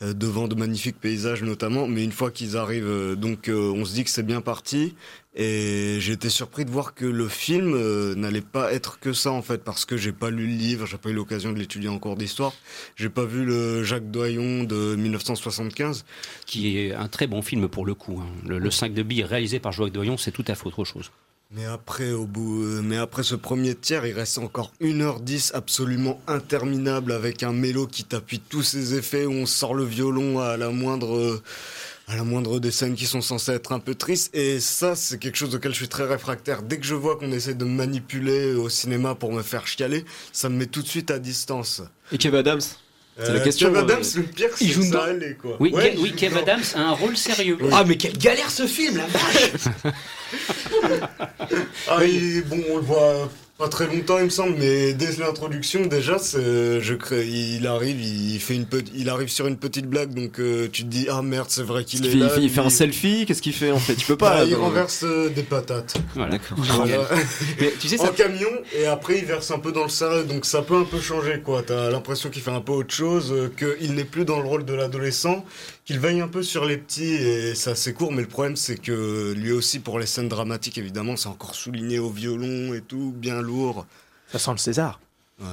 devant de magnifiques paysages notamment. Mais une fois qu'ils arrivent, donc on se dit que c'est bien parti. Et j'ai été surpris de voir que le film euh, n'allait pas être que ça en fait, parce que j'ai pas lu le livre, j'ai pas eu l'occasion de l'étudier en cours d'histoire. J'ai pas vu le Jacques Doyon de 1975. Qui est un très bon film pour le coup. hein. Le, le 5 de billes réalisé par Joël Doyon, c'est tout à fait autre chose. Mais après, au bout, euh, mais après ce premier tiers, il reste encore 1h10 absolument interminable avec un mélo qui t'appuie tous ses effets, où on sort le violon à la moindre, euh, à la moindre des scènes qui sont censées être un peu tristes. Et ça, c'est quelque chose auquel je suis très réfractaire. Dès que je vois qu'on essaie de me manipuler au cinéma pour me faire chialer, ça me met tout de suite à distance. Et Kev Adams C'est la Euh, question. Kev Adams, euh, le pire, il c'est joue ça, allez, quoi. Oui, Ouais, Ke- oui Kev. Adams a un rôle sérieux. Ah, mais quelle galère ce film, la vache Ah, il- bon, on le voit pas très longtemps, il me semble, mais dès l'introduction, déjà, c'est, je crée, il arrive, il fait une petite, il arrive sur une petite blague, donc euh, tu te dis ah merde, c'est vrai qu'il il est fait, là. il fait- il fait lui. un selfie, qu'est-ce qu'il fait en fait? Tu peux pas. Bah, là, il dans- renverse euh, des patates Voilà. D'accord. Voilà. (laughs) Mais tu sais, en ça. camion et après il verse un peu dans le sérieux, donc ça peut un peu changer quoi. T'as l'impression qu'il fait un peu autre chose, euh, qu'il n'est plus dans le rôle de l'adolescent, qu'il veille un peu sur les petits et c'est assez court, mais le problème c'est que lui aussi pour les scènes dramatiques évidemment c'est encore souligné au violon et tout, bien lourd. Ça sent le César. Ouais.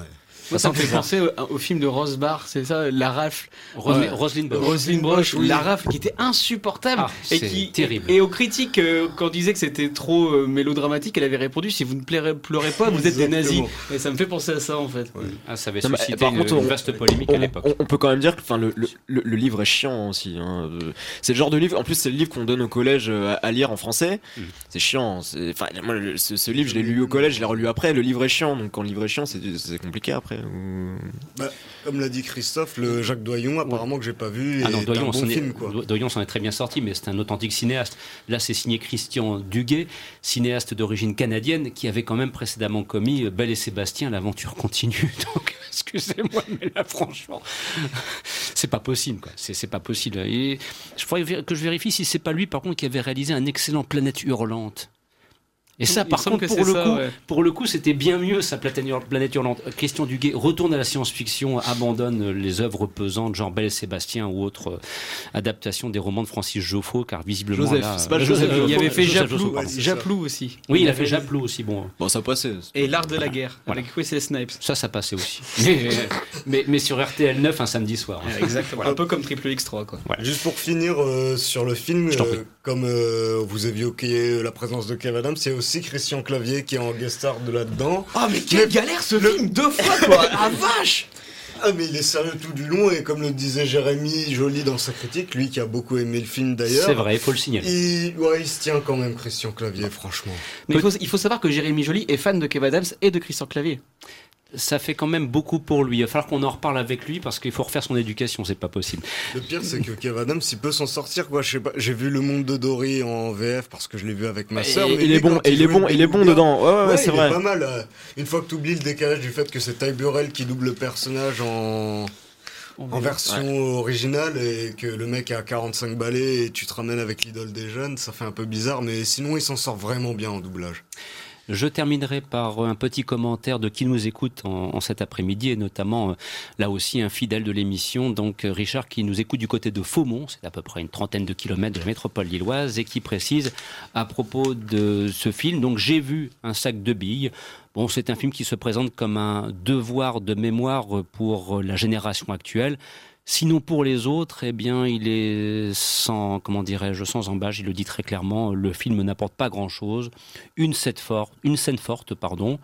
Moi, ça me fait penser au, au film de Rosbar, c'est ça, La Rafle. Roselyne. Roselyne Broche. Roselyne Broche, oui. La Rafle, qui était insupportable. Ah, et qui, terrible. Et aux critiques, euh, quand on disait que c'était trop euh, mélodramatique, elle avait répondu si vous ne pleurez, pleurez pas, vous êtes des nazis. Et ça me fait penser à ça, en fait. Ah, ça avait Non, suscité par une, contre, une vaste polémique à on, l'époque. on- on peut quand même dire que enfin, le, le, le- le livre est chiant aussi. hein. Euh, C'est le genre de livre, en plus c'est le livre qu'on donne au collège euh, à, à lire en français. Mhm. C'est chiant. Enfin, moi, ce, ce livre, je l'ai lu au collège, je l'ai relu après. Le livre est chiant, donc quand le livre est chiant, c'est c'est compliqué après. Ou- Bah, comme l'a dit Christophe, le Jacques Doyon, apparemment que j'ai pas vu, Ah est non, un Doyon bon est, film quoi. Do- Doyon s'en est très bien sorti, mais c'est un authentique cinéaste. Là, c'est signé Christian Duguay, cinéaste d'origine canadienne, qui avait quand même précédemment commis euh, Belle et Sébastien, l'aventure continue. (laughs) Donc, excusez-moi, mais là, franchement, (laughs) c'est pas possible, quoi. C'est, c'est pas possible. Et je faudrait que je vérifie si c'est pas lui, par contre, qui avait réalisé un excellent Planète Hurlante. Et ça, par contre, pour le, ça, coup, ouais. pour le coup, c'était bien mieux, sa Planète Hur- Planète Hurlante. Euh, Christian Duguay retourne à la science-fiction, abandonne les œuvres pesantes, genre Belle et Sébastien ou autres euh, adaptations des romans de Francis Joffo, car visiblement Joseph, là, c'est pas euh, Joseph Joseph Il avait fait Japlou, aussi. Oui, il a fait Japlou aussi, bon. Bon, ça passait. Et l'art de la guerre Voilà. avec Wesley Snipes. Ça, ça passait aussi. (laughs) Mais, mais, mais sur RTL 9 un samedi soir. hein. Exactement. Un peu comme Triple X3 quoi. Juste pour finir euh, sur le film, Je t'en euh, prie. Comme euh, vous évoqué la présence de Kev Adams, c'est aussi Christian Clavier qui est en guest star de là-dedans. Oh mais quelle galère ce film deux fois quoi (laughs) Ah vache Ah mais il est sérieux tout du long et comme le disait Jérémy Joly dans sa critique, lui qui a beaucoup aimé le film d'ailleurs. C'est vrai, il faut le signaler. Il, ouais, il se tient quand même Christian Clavier, franchement. Mais il faut, il faut savoir que Jérémy Joly est fan de Kev Adams et de Christian Clavier. Ça fait quand même beaucoup pour lui. Il va falloir qu'on en reparle avec lui parce qu'il faut refaire son éducation, c'est pas possible. Le pire c'est que Kev Adams il peut s'en sortir quoi. Je sais pas. J'ai vu Le Monde de Dory en VF parce que je l'ai vu avec ma Et sœur. mais il est bon, et il est bon, il est bon dedans. Ouais, ouais, ouais, c'est il vrai. Est pas mal. euh, Une fois que tu oublies le décalage du fait que c'est Ty Burrell qui double le personnage en en version originale et que le mec a 45 balais et tu te ramènes avec l'idole des jeunes, ça fait un peu bizarre, mais sinon il s'en sort vraiment bien en doublage. Je terminerai par un petit commentaire de qui nous écoute en, cet après-midi et notamment euh, là aussi un fidèle de l'émission, donc euh, Richard qui nous écoute du côté de Faumont, c'est à peu près une trentaine de kilomètres de la métropole lilloise et qui précise à propos de ce film, donc j'ai vu un sac de billes. Bon, c'est un film qui se présente comme un devoir de mémoire pour la génération actuelle. Sinon pour les autres, eh il est sans, comment dirais-je, sans embâche. Il le dit très clairement. Le film n'apporte pas grand-chose. Une scène forte, une scène forte, pardon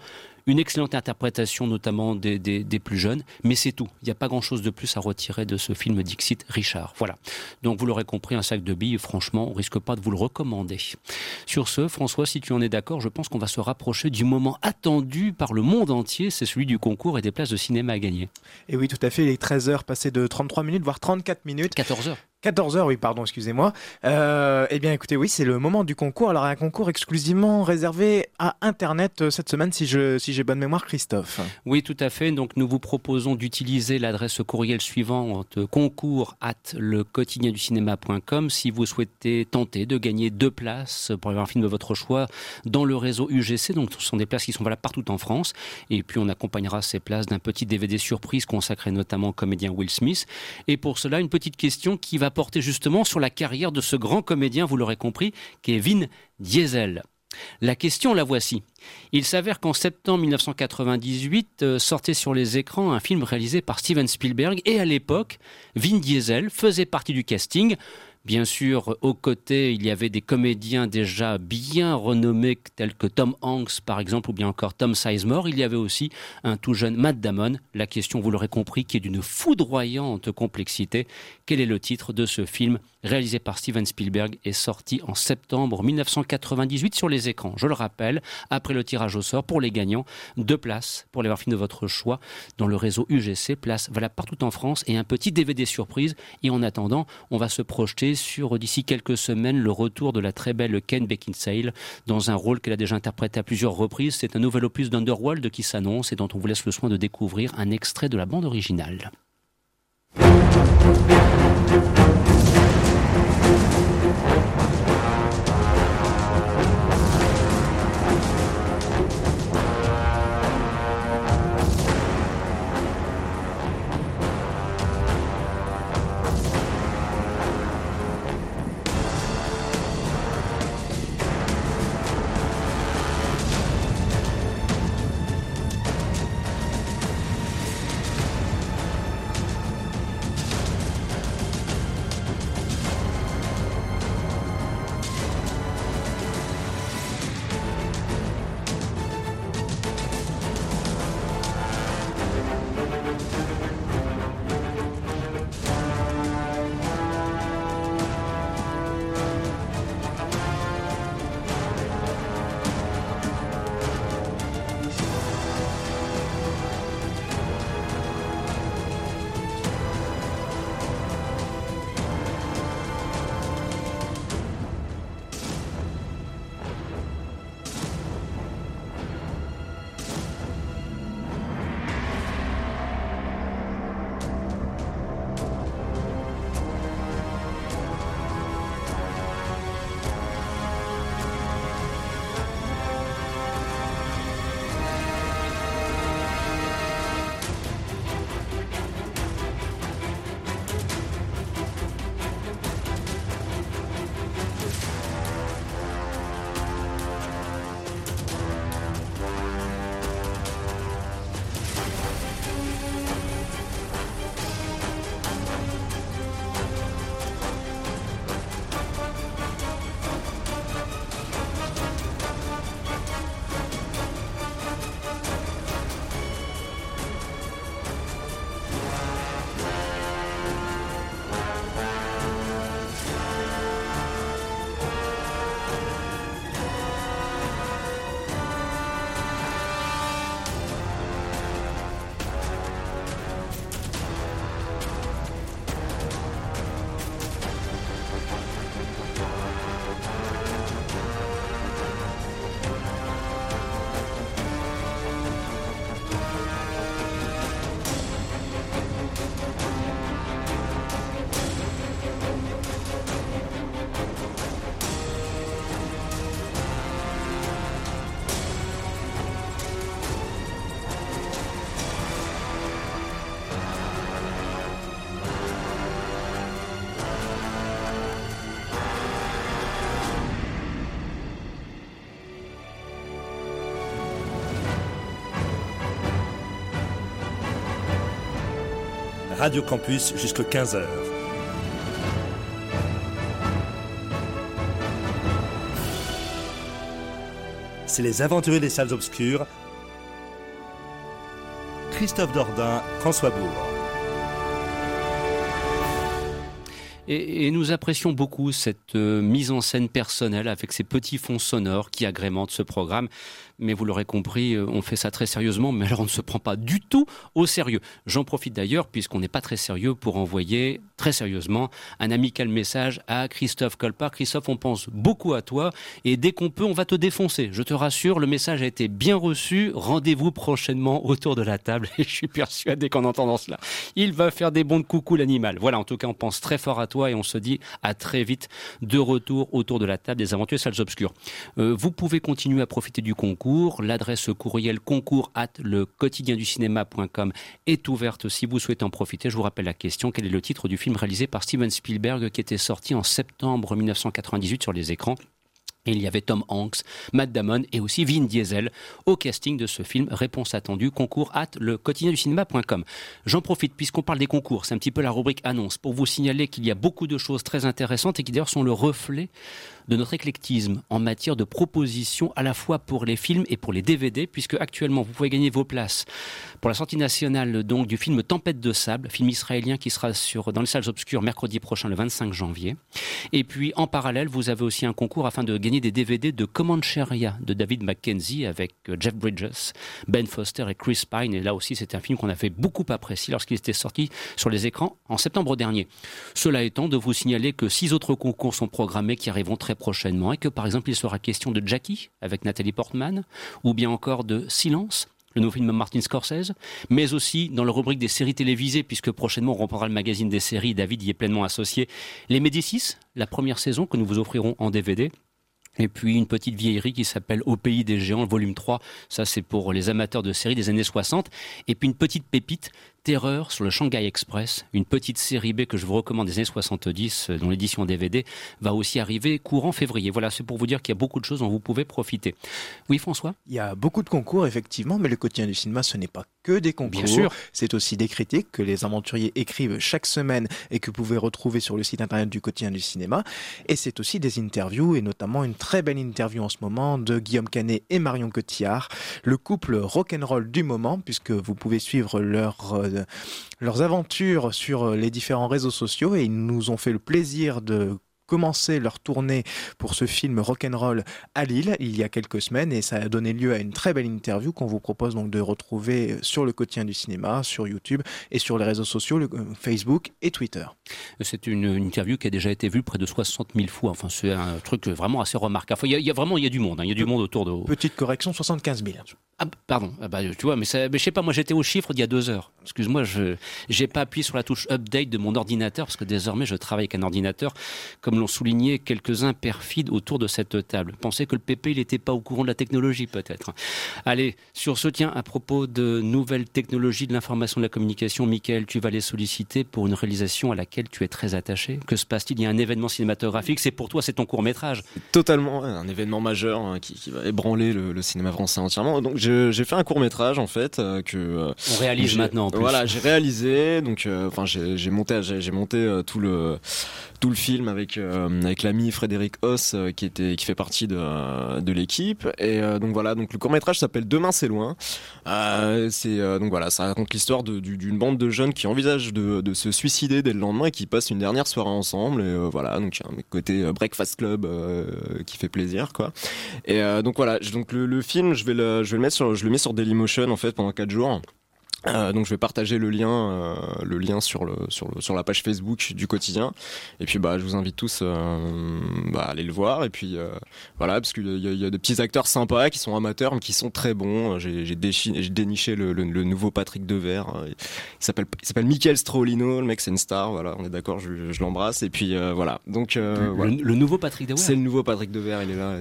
une excellente interprétation notamment des, plus jeunes, mais c'est tout. Il n'y a pas grand-chose de plus à retirer de ce film Dixit Richard. Voilà. Donc vous l'aurez compris, un sac de billes, franchement, on ne risque pas de vous le recommander. Sur ce, François, si tu en es d'accord, je pense qu'on va se rapprocher du moment attendu par le monde entier, c'est celui du concours et des places de cinéma à gagner. Et oui, tout à fait, il est 13h passé de 33 minutes, voire 34 minutes. 14h. 14h, oui, pardon, excusez-moi. Euh, eh bien, écoutez, oui, c'est le moment du concours. Alors, un concours exclusivement réservé à Internet euh, cette semaine, si j'ai si bonne mémoire, Christophe. Oui, tout à fait. Donc, nous vous proposons d'utiliser l'adresse courriel suivante euh, concours at le quotidien du cinéma.com si vous souhaitez tenter de gagner deux places pour avoir un film de votre choix dans le réseau UGC. Donc, ce sont des places qui sont valables partout en France. Et puis, on accompagnera ces places d'un petit DVD surprise consacré notamment au comédien Will Smith. Et pour cela, une petite question qui va porter justement sur la carrière de ce grand comédien, vous l'aurez compris, Kevin Diesel. La question, la voici. Il s'avère qu'en septembre 1998 euh, sortait sur les écrans un film réalisé par Steven Spielberg et à l'époque, Vin Diesel faisait partie du casting. Bien sûr, aux côtés, il y avait des comédiens déjà bien renommés tels que Tom Hanks par exemple ou bien encore Tom Sizemore. Il y avait aussi un tout jeune Matt Damon. La question, vous l'aurez compris, qui est d'une foudroyante complexité. Quel est le titre de ce film? Réalisé par Steven Spielberg et sorti en septembre 1998 sur les écrans Je le rappelle, après le tirage au sort pour les gagnants, deux places pour les voir film de votre choix dans le réseau UGC, place valable partout en France et un petit DVD surprise. Et en attendant, on va se projeter sur d'ici quelques semaines le retour de la très belle Ken Beckinsale dans un rôle qu'elle a déjà interprété à plusieurs reprises. C'est un nouvel opus d'Underworld qui s'annonce et dont on vous laisse le soin de découvrir un extrait de la bande originale. Radio Campus jusqu'à 15h. C'est les aventuriers des salles obscures. Christophe Dordain, François Bourg. Et, nous apprécions beaucoup cette euh, mise en scène personnelle avec ces petits fonds sonores qui agrémentent ce programme mais vous l'aurez compris, euh, on fait ça très sérieusement, mais alors on ne se prend pas du tout au sérieux. J'en profite d'ailleurs, puisqu'on n'est pas très sérieux, pour envoyer très sérieusement un amical message à Christophe Colpart. Christophe, on pense beaucoup à toi, et dès qu'on peut, on va te défoncer. Je te rassure, le message a été bien reçu. Rendez-vous prochainement autour de la table, (laughs) et je suis persuadé qu'en entendant cela, il va faire des bons de coucou l'animal. Voilà, en tout cas, on pense très fort à toi, et on se dit à très vite de retour autour de la table des aventures salles obscures. Euh, vous pouvez continuer à profiter du concours L'adresse courriel concours at le quotidien du cinéma.com est ouverte si vous souhaitez en profiter. Je vous rappelle la question. Quel est le titre du film réalisé par Steven Spielberg qui était sorti en septembre 1998 sur les écrans? Il y avait Tom Hanks, Matt Damon et aussi Vin Diesel au casting de ce film. Réponse attendue, concours at le quotidien du cinéma.com. J'en profite puisqu'on parle des concours, c'est un petit peu la rubrique annonce pour vous signaler qu'il y a beaucoup de choses très intéressantes et qui d'ailleurs sont le reflet de notre éclectisme en matière de propositions à la fois pour les films et pour les DVD, puisque actuellement vous pouvez gagner vos places pour la sortie nationale donc du film Tempête de sable, film israélien qui sera sur dans les salles obscures mercredi prochain le 25 janvier. Et puis en parallèle, vous avez aussi un concours afin de gagner des DVD de Comancheria de David Mackenzie avec euh, Jeff Bridges, Ben Foster et Chris Pine. Et là aussi, c'est un film qu'on a fait beaucoup apprécié lorsqu'il était sorti sur les écrans en septembre dernier. Cela étant, de vous signaler que six autres concours sont programmés qui arriveront très prochainement et que par exemple il sera question de Jackie avec Nathalie Portman ou bien encore de Silence le nouveau film de Martin Scorsese, mais aussi dans la rubrique des séries télévisées, puisque prochainement on reprendra le magazine des séries, David y est pleinement associé. Les Médicis, la première saison que nous vous offrirons en DVD. Et puis une petite vieillerie qui s'appelle Au pays des géants, volume 3. Ça, c'est pour les amateurs de séries des années 60. Et puis une petite pépite, Terreur sur le Shanghai Express, une petite série B que je vous recommande des années 70, euh, dont l'édition DVD va aussi arriver courant février. Voilà, c'est pour vous dire qu'il y a beaucoup de choses dont vous pouvez profiter. Oui, François? Il y a beaucoup de concours, effectivement, mais le quotidien du cinéma, ce n'est pas que des concours. Bien sûr. C'est aussi des critiques que les aventuriers écrivent chaque semaine et que vous pouvez retrouver sur le site internet du quotidien du cinéma. Et c'est aussi des interviews, et notamment une très belle interview en ce moment de Guillaume Canet et Marion Cotillard, le couple rock'n'roll du moment, puisque vous pouvez suivre leur euh, leurs aventures sur les différents réseaux sociaux et ils nous ont fait le plaisir de commencé leur tournée pour ce film Rock'n'Roll à Lille il y a quelques semaines et ça a donné lieu à une très belle interview qu'on vous propose donc de retrouver sur le quotidien du cinéma, sur YouTube et sur les réseaux sociaux, le, euh, Facebook et Twitter. C'est une, une, interview qui a déjà été vue près de 60 000 fois. Enfin, c'est un truc vraiment assez remarquable. Il y a, il y a vraiment il y a du monde. Hein. Il y a du monde autour de. Petite correction, 75 000. Ah, pardon. Ah bah, tu vois, mais, ça, mais je sais pas. Moi, j'étais au chiffre d'il y a deux heures. Excuse-moi, je j'ai pas appuyé sur la touche update de mon ordinateur parce que désormais je travaille avec un ordinateur comme l'ont souligné quelques-uns perfides autour de cette table. Pensez que le PP, il n'était pas au courant de la technologie, peut-être. Allez, sur ce tien, à propos de nouvelles technologies de l'information et de la communication, Michael, tu vas les solliciter pour une réalisation à laquelle tu es très attaché. Que se passe-t-il? Il y a un événement cinématographique, c'est pour toi, c'est ton court-métrage. Totalement, un événement majeur hein, qui, qui, va ébranler le, le, cinéma français entièrement. Donc j'ai fait un court-métrage, en fait, euh, que... Euh, On réalise maintenant, en plus. Voilà, j'ai réalisé, donc, euh, enfin, j'ai monté, j'ai monté tout le tout le film avec avec l'ami Frédéric Hoss euh, qui était qui fait partie de, l'équipe. Et euh, donc voilà donc le court métrage s'appelle Demain c'est loin. C'est donc voilà ça raconte l'histoire d'une bande de jeunes qui envisagent de, se suicider dès le lendemain et qui passent une dernière soirée ensemble. Et voilà donc il y a un côté breakfast club qui fait plaisir quoi. Et donc voilà donc le, film je vais le je vais le mettre sur je le mets sur Dailymotion en fait pendant quatre jours euh, donc je vais partager le lien, euh, le lien sur le, sur le sur la page Facebook du quotidien. Et puis bah je vous invite tous euh, bah, à aller le voir. Et puis euh, voilà parce qu'il y, y, a des petits acteurs sympas qui sont amateurs mais qui sont très bons. J'ai déniché le, le, le, nouveau Patrick Devers. Il s'appelle il s'appelle Michael Strolino. Le mec c'est une star. Voilà on est d'accord. Je, je l'embrasse. Et puis voilà donc le, voilà. le, nouveau Patrick Devers. C'est le nouveau Patrick Devers. Il est là.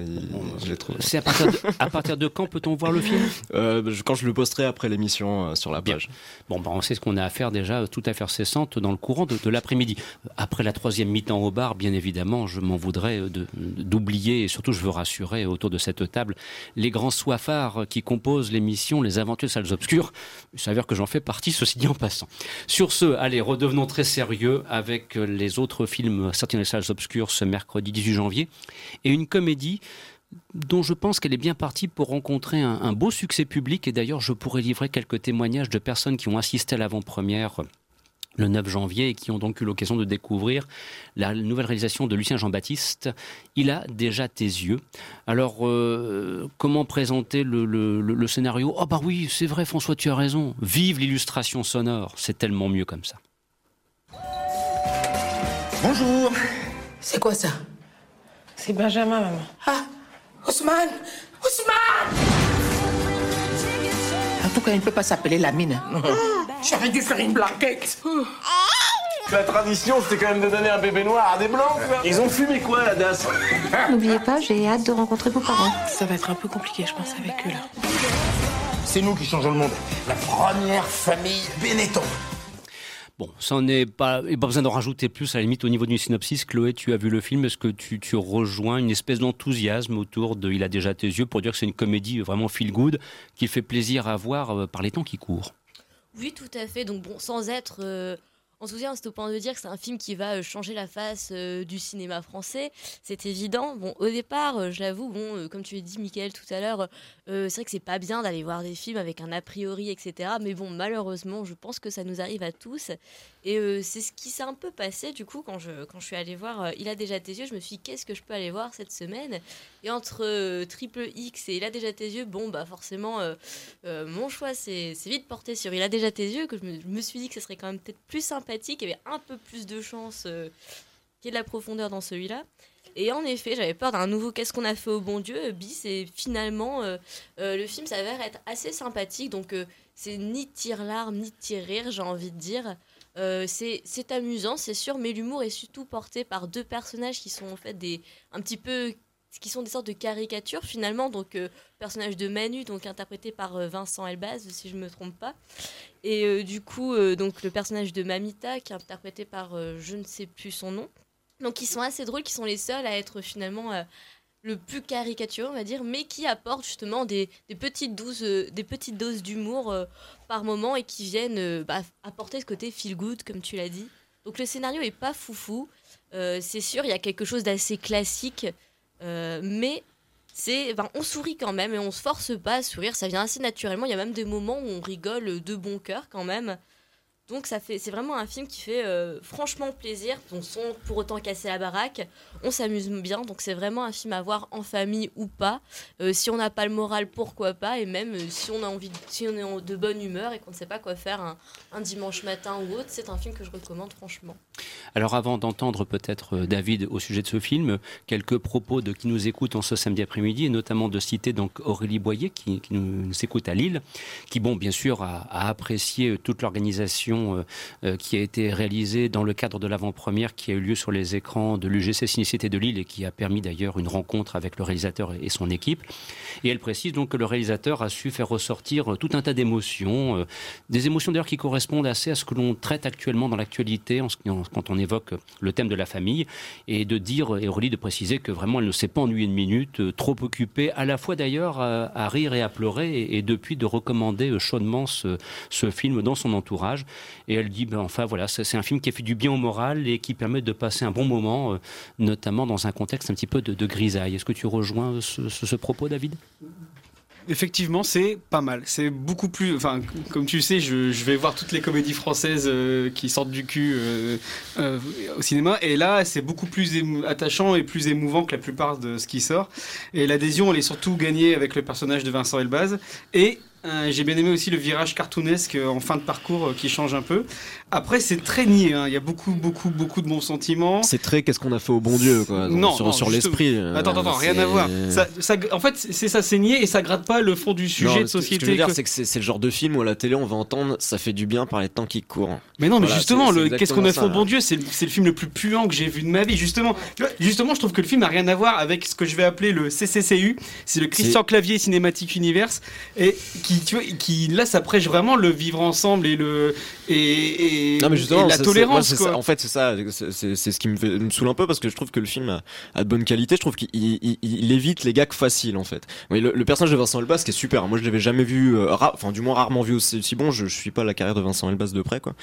C'est à partir de, à partir de quand peut-on voir le film? Quand je le posterai après l'émission sur la page Bon, ben, on sait ce qu'on a à faire déjà tout à fait cessante dans le courant de, l'après-midi. Après la troisième mi-temps au bar, bien évidemment, je m'en voudrais de- d'oublier, et surtout je veux rassurer autour de cette table, les grands soifards qui composent l'émission Les Aventures Salles Obscures. Il s'avère que j'en fais partie, ceci dit en passant. Sur ce, allez, redevenons très sérieux avec les autres films les Salles Obscures ce mercredi 18 janvier. Et une comédie dont je pense qu'elle est bien partie pour rencontrer un, un beau succès public. Et d'ailleurs, je pourrais livrer quelques témoignages de personnes qui ont assisté à l'avant-première le 9 janvier et qui ont donc eu l'occasion de découvrir la nouvelle réalisation de Lucien Jean-Baptiste. Il a déjà tes yeux. Alors, euh, comment présenter le, le- le- le scénario? Oh bah oui, c'est vrai François, tu as raison. Vive l'illustration sonore, c'est tellement mieux comme ça. Bonjour. C'est quoi ça? C'est Benjamin, maman. Ah, Ousmane Ousmane En tout cas, il ne peut pas s'appeler Lamine. J'aurais dû faire une blanquette. La tradition, c'était quand même de donner un bébé noir à des blancs. Ils ont fumé quoi, la DAS (laughs) N'oubliez pas, j'ai hâte de rencontrer vos parents. Ça va être un peu compliqué, je pense, avec eux là. C'est nous qui changeons le monde. La première famille Benetton. Bon, ça n'est pas, et pas besoin d'en rajouter plus à la limite au niveau du synopsis. Chloé, tu as vu le film, est-ce que tu, tu rejoins une espèce d'enthousiasme autour de Il a déjà tes yeux pour dire que c'est une comédie vraiment feel good qui fait plaisir à voir euh, par les temps qui courent? Oui, tout à fait. Donc bon, sans être euh, enthousiaste au point de dire que c'est un film qui va euh, changer la face euh, du cinéma français, c'est évident. Bon, au départ, euh, je l'avoue, bon, comme tu l'as dit, Michael, tout à l'heure, c'est vrai que c'est pas bien d'aller voir des films avec un a priori, etc. Mais bon, malheureusement, je pense que ça nous arrive à tous. Et c'est ce qui s'est un peu passé, du coup, quand je, quand je suis allée voir Il a déjà tes yeux, je me suis dit, qu'est-ce que je peux aller voir cette semaine? Et entre Triple X et Il a déjà tes yeux, bon, bah forcément, mon choix c'est vite porté sur Il a déjà tes yeux, que je me, je me suis dit que ce serait quand même peut-être plus sympathique, il y avait un peu plus de chance euh, qu'il y ait de la profondeur dans celui-là. Et en effet, j'avais peur d'un nouveau Qu'est-ce qu'on a fait au bon Dieu bis et finalement euh, euh, le film s'avère être assez sympathique. Donc c'est ni tire-larme ni tire-rire, j'ai envie de dire. C'est amusant, c'est sûr, mais l'humour est surtout porté par deux personnages qui sont en fait des un petit peu qui sont des sortes de caricatures finalement. Donc euh, personnage de Manu, donc interprété par euh, Vincent Elbaz, si je me trompe pas. Et euh, du coup, euh, donc le personnage de Mamita, qui est interprété par je ne sais plus son nom. Donc ils sont assez drôles, qui sont les seuls à être finalement le plus caricatureux, on va dire, mais qui apportent justement des, des petites, doses, des petites doses d'humour par moment et qui viennent bah, apporter ce côté feel good, comme tu l'as dit. Donc le scénario est pas foufou. Euh, c'est sûr, il y a quelque chose d'assez classique, euh, mais c'est, on sourit quand même et on se force pas à sourire. Ça vient assez naturellement. Il y a même des moments où on rigole de bon cœur quand même. Donc ça fait, c'est vraiment un film qui fait euh, franchement plaisir, on sans pour autant casser la baraque. On s'amuse bien, donc c'est vraiment un film à voir en famille ou pas. Euh, si on n'a pas le moral, pourquoi pas? Et même euh, si on a envie, si on est de bonne humeur et qu'on ne sait pas quoi faire un, dimanche matin ou autre, c'est un film que je recommande franchement. Alors avant d'entendre peut-être David au sujet de ce film, quelques propos de qui nous écoutent en ce samedi après-midi, et notamment de citer donc Aurélie Boyer qui, nous, écoute à Lille, qui bon bien sûr a, apprécié toute l'organisation euh, euh, qui a été réalisée dans le cadre de l'avant-première qui a eu lieu sur les écrans de l'UGC Cinécité de Lille et qui a permis d'ailleurs une rencontre avec le réalisateur et son équipe. Et elle précise donc que le réalisateur a su faire ressortir euh, tout un tas d'émotions, des émotions d'ailleurs qui correspondent assez à ce que l'on traite actuellement dans l'actualité quand on évoque le thème de la famille, et de dire, et Aurélie de préciser que vraiment elle ne s'est pas ennuyée une minute, trop occupée à la fois d'ailleurs à, rire et à pleurer, et, depuis de recommander chaudement ce film dans son entourage. Et elle dit, ben, enfin voilà, c'est un film qui fait du bien au moral et qui permet de passer un bon moment, euh, notamment dans un contexte un petit peu de, grisaille. Est-ce que tu rejoins ce, propos, David? Effectivement, c'est pas mal. C'est beaucoup plus. Enfin, comme tu le sais, je, vais voir toutes les comédies françaises euh, qui sortent du cul euh, au cinéma. Et là, c'est beaucoup plus attachant et plus émouvant que la plupart de ce qui sort. Et l'adhésion, elle est surtout gagnée avec le personnage de Vincent Elbaz. Et euh, j'ai bien aimé aussi le virage cartoonesque euh, en fin de parcours euh, qui change un peu. Après, c'est très niais. hein. Il y a beaucoup, beaucoup, beaucoup de bons sentiments. C'est très qu'est-ce qu'on a fait au bon Dieu, quoi. Non, sur non, sur justement. l'esprit. Attends, attends, rien à voir. Ça, ça- en fait, c'est ça, c'est niais et ça gratte pas le fond du sujet Non, de société. Ce que je veux dire, que- c'est que c'est le genre de film où à la télé, on va entendre ça fait du bien par les temps qui courent. Mais non, mais Voilà, justement, qu'est-ce qu'on a fait au bon ça. Dieu, c'est le, film le plus puant que j'ai vu de ma vie. Justement, justement, je trouve que le film n'a rien à voir avec ce que je vais appeler le CCCU, c'est le Christian Clavier Cinématique Universe, et qui qui, tu vois, qui là, ça prêche vraiment le vivre ensemble et le et, et, Non mais justement, et la tolérance. moi, quoi. ça. en fait, c'est ça. c'est- ce qui me, fait- me saoule un peu parce que je trouve que le film a, a de bonne qualité. Je trouve qu'il il, il- il évite les gags faciles en fait. Le, le personnage de Vincent Elbaz qui est super. Moi, je l'avais jamais vu, euh, enfin du moins rarement vu aussi, aussi bon. Je, je suis pas la carrière de Vincent Elbaz de près quoi.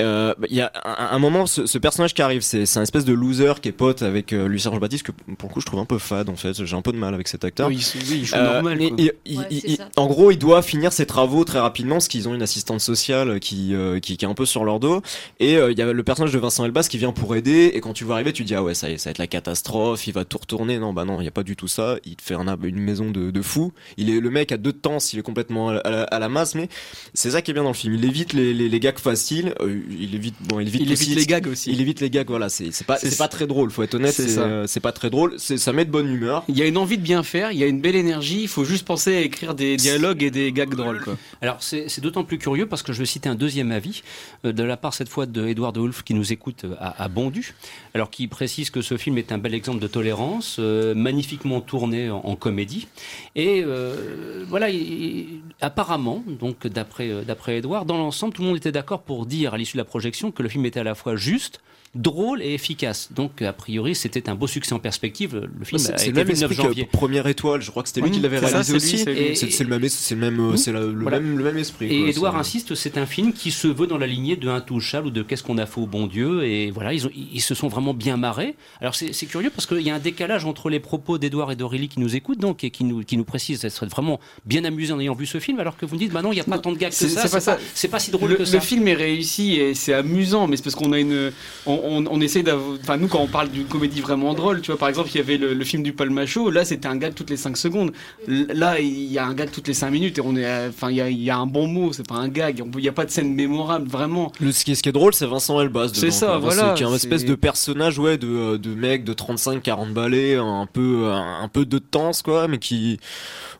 Euh, bah, Il y a un, un moment, ce, ce personnage qui arrive, c'est un espèce de loser qui est pote avec euh, Lucien Jean Baptiste que pour le coup je trouve un peu fade en fait. J'ai un peu de mal avec cet acteur. Oui, il- oui, il joue Euh, normal, et- quoi. et- il- Ouais, il- c'est il- ça. en gros, il doit finir ses travaux très rapidement parce qu'ils ont une assistante sociale qui, euh, qui, qui est un peu sur leur dos. Et euh, il y a le personnage de Vincent Elbaz qui vient pour aider. Et quand tu vois arriver, tu te dis ah ouais ça ça va être la catastrophe. Il va tout retourner. Non bah non, il y a pas du tout ça. Il te fait un, une maison de, de fou. Il est le mec à deux temps, il est complètement à la, à masse. Mais c'est ça qui est bien dans le film. Il évite les, les, les gags faciles. Euh, il évite bon, il évite, Il évite les gags aussi. Il évite les gags. Voilà, c'est pas C'est pas très drôle. Faut être honnête. C'est euh, pas très drôle. Ça met de bonne humeur. Il y a une envie de bien faire, il y a une belle énergie. Il faut juste penser à écrire des dialogues et des gags drôles. Quoi. Alors c'est d'autant plus curieux parce que je vais citer un deuxième avis euh, de la part cette fois de Edouard de Wolf qui nous écoute euh, à, à Bondu, alors qui précise que ce film est un bel exemple de tolérance, euh, magnifiquement tourné en, en comédie. Et euh, voilà, il- apparemment, donc d'après d'après Edouard, dans l'ensemble, tout le monde était d'accord pour dire à l'issue de la projection que le film était à la fois juste drôle et efficace. Donc, a priori, c'était un beau succès en perspective. Le film C'est a c'est été le même le 9 esprit janvier. que Première Étoile. Je crois que c'était lui Oui, qui l'avait ça, réalisé aussi. c'est le même, c'est le même, euh, Oui. c'est le Voilà. même, le même esprit. Et quoi, Edouard insiste, c'est un film qui se veut dans la lignée de Intouchable ou de Qu'est-ce qu'on a fait au bon Dieu. Et voilà, ils, ont- ils se sont vraiment bien marrés. Alors c'est c'est curieux parce qu'il y a un décalage entre les propos d'Edouard et d'Aurélie qui nous écoutent donc et qui nous, qui nous précisent qu'elle serait vraiment bien amusée en ayant vu ce film, alors que vous me dites, bah non, il n'y a pas tant de gags que C'est ça. c'est pas ça. C'est pas si drôle le, que le ça. film est réussi et c'est amusant, mais c'est parce qu'on a une, on, on, on essaie d'avoir, enfin nous quand on parle d'une comédie vraiment drôle, tu vois par exemple il y avait le, le film du Palmacho, là c'était un gag toutes les 5 secondes, là il y a un gag toutes les 5 minutes et on est, enfin il y a, il y a un bon mot, c'est pas un gag, il n'y a pas de scène mémorable vraiment. Le, ce, qui est, ce qui est drôle, c'est Vincent Elbaz. C'est ça, quoi. voilà, Qui est un espèce de personnage, ouais, de, de mec de 35-40 balais, un peu, un, un peu de tense, quoi, mais qui,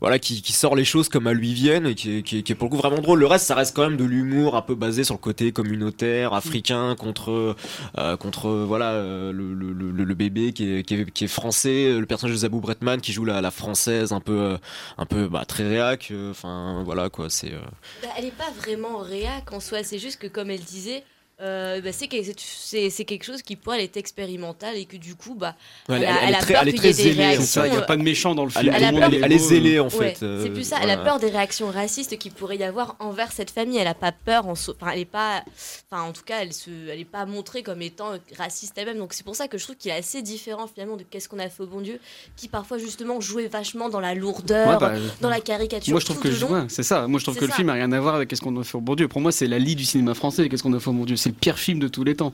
voilà, qui, qui sort les choses comme à lui viennent et qui est, qui est, qui est pour le coup vraiment drôle. Le reste, ça reste quand même de l'humour un peu basé sur le côté communautaire, africain, contre, euh, contre, voilà, euh, le, le, le, le bébé qui est, qui est, qui est français, le personnage de Zabou Bretman qui joue la, la française, un peu, euh, un peu, bah, très réac, enfin, voilà, quoi, c'est, euh, Bah, elle n'est pas vraiment réac en soi, c'est juste que comme elle disait, euh, bah, c'est que- c'est c'est quelque chose qui pour elle est expérimental et que du coup bah Ouais, elle, elle- a, elle est a très- peur qu'il y ait des réactions. il y a pas de méchant dans le film. Elle, a peur est zélée en Ouais, fait. euh, c'est plus ça. Elle a peur des réactions racistes qu'il pourrait y avoir envers cette famille. Elle a pas peur. En so- Enfin, elle est pas. Enfin, en tout cas, elle se. Elle est pas montrée comme étant raciste elle-même. Donc c'est pour ça que je trouve qu'il est assez différent finalement de Qu'est-ce qu'on a fait au bon Dieu, qui parfois justement jouait vachement dans la lourdeur, Ouais, bah, dans la caricature. Moi je trouve que c'est ça. Moi je trouve que le film a rien à voir avec Qu'est-ce qu'on a fait au bon Dieu. Pour moi c'est la lie du cinéma français. Qu'est-ce qu'on a fait au bon Dieu C'est le pire film de tous les temps.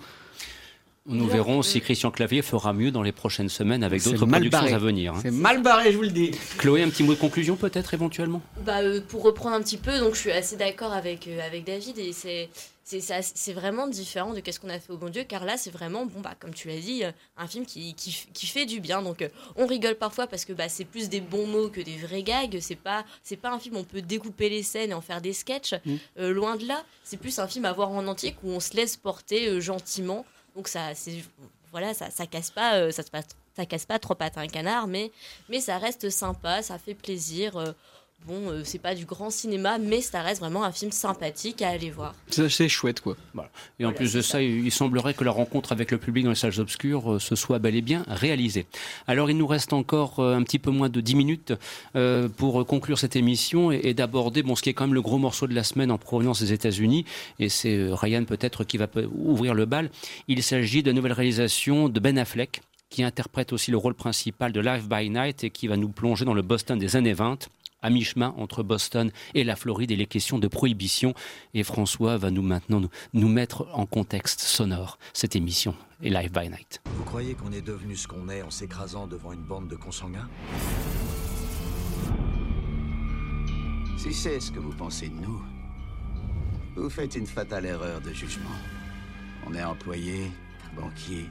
Nous verrons si Christian Clavier fera mieux dans les prochaines semaines avec d'autres productions barré. à venir. hein. C'est mal barré, je vous le dis. Chloé, un petit mot de conclusion peut-être éventuellement? Bah, euh, pour reprendre un petit peu, donc je suis assez d'accord avec, euh, avec David et c'est. C'est vraiment différent de qu'est-ce qu'on a fait au bon Dieu, car là, c'est vraiment, bon, bah, comme tu l'as dit, euh, un film qui, qui, qui fait du bien. Donc, on rigole parfois parce que bah, c'est plus des bons mots que des vrais gags. C'est pas, c'est pas un film où on peut découper les scènes et en faire des sketchs. Mm. Euh, loin de là, c'est plus un film à voir en entier où on se laisse porter euh, gentiment. Donc, ça, voilà, ça, ça casse pas, euh, ça, ça casse pas trop pattes à un canard, mais, mais ça reste sympa, ça fait plaisir. Bon, euh, c'est pas du grand cinéma, mais ça reste vraiment un film sympathique à aller voir. C'est c'est chouette quoi. Voilà. Et en plus de ça, il semblerait que la rencontre avec le public dans les salles obscures euh, se soit bel et bien réalisée. Alors il nous reste encore euh, un petit peu moins de 10 minutes euh, pour conclure cette émission et, et d'aborder bon, ce qui est quand même le gros morceau de la semaine en provenance des États-Unis. Et c'est euh, Ryan peut-être qui va ouvrir le bal. Il s'agit de la nouvelle réalisation de Ben Affleck qui interprète aussi le rôle principal de Live by Night et qui va nous plonger dans le Boston des années 20 à mi-chemin entre Boston et la Floride et les questions de prohibition. Et François va nous maintenant nous, nous mettre en contexte sonore cette émission et Live by Night. Vous croyez qu'on est devenu ce qu'on est en s'écrasant devant une bande de consanguins? Si c'est ce que vous pensez de nous, vous faites une fatale erreur de jugement. On est employé, banquier,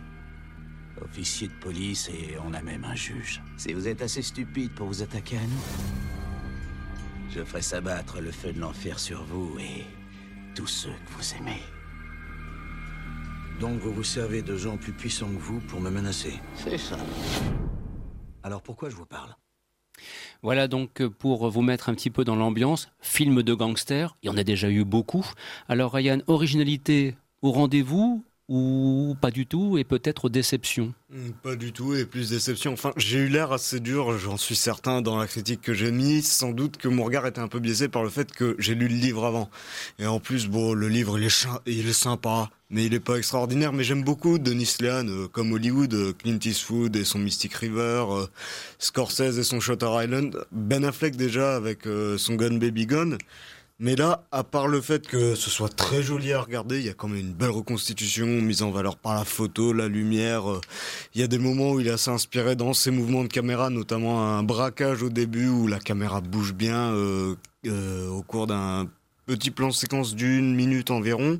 officier de police et on a même un juge. Si vous êtes assez stupide pour vous attaquer à nous, je ferai s'abattre le feu de l'enfer sur vous et tous ceux que vous aimez. Donc vous vous servez de gens plus puissants que vous pour me menacer C'est ça. Alors pourquoi je vous parle? Voilà donc pour vous mettre un petit peu dans l'ambiance, film de gangster, il y en a déjà eu beaucoup. Alors Ryan, originalité au rendez-vous? Ou pas du tout et peut-être déception Hmm, Pas du tout, et plus déception. Enfin, j'ai eu l'air assez dur, j'en suis certain, dans la critique que j'ai mise. Sans doute que mon regard était un peu biaisé par le fait que j'ai lu le livre avant. Et en plus, bon, le livre, il est, il est sympa, mais il est pas extraordinaire. Mais j'aime beaucoup Denis Lehan, euh, comme Hollywood, euh, Clint Eastwood et son Mystic River, euh, Scorsese et son Shutter Island, Ben Affleck déjà avec son Gun Baby Gone. Mais là, à part le fait que ce soit très joli à regarder, il y a quand même une belle reconstitution mise en valeur par la photo, la lumière. euh, Il y a des moments où il est assez inspiré dans ses mouvements de caméra, notamment un braquage au début où la caméra bouge bien euh, euh, au cours d'un petit plan séquence d'une minute environ.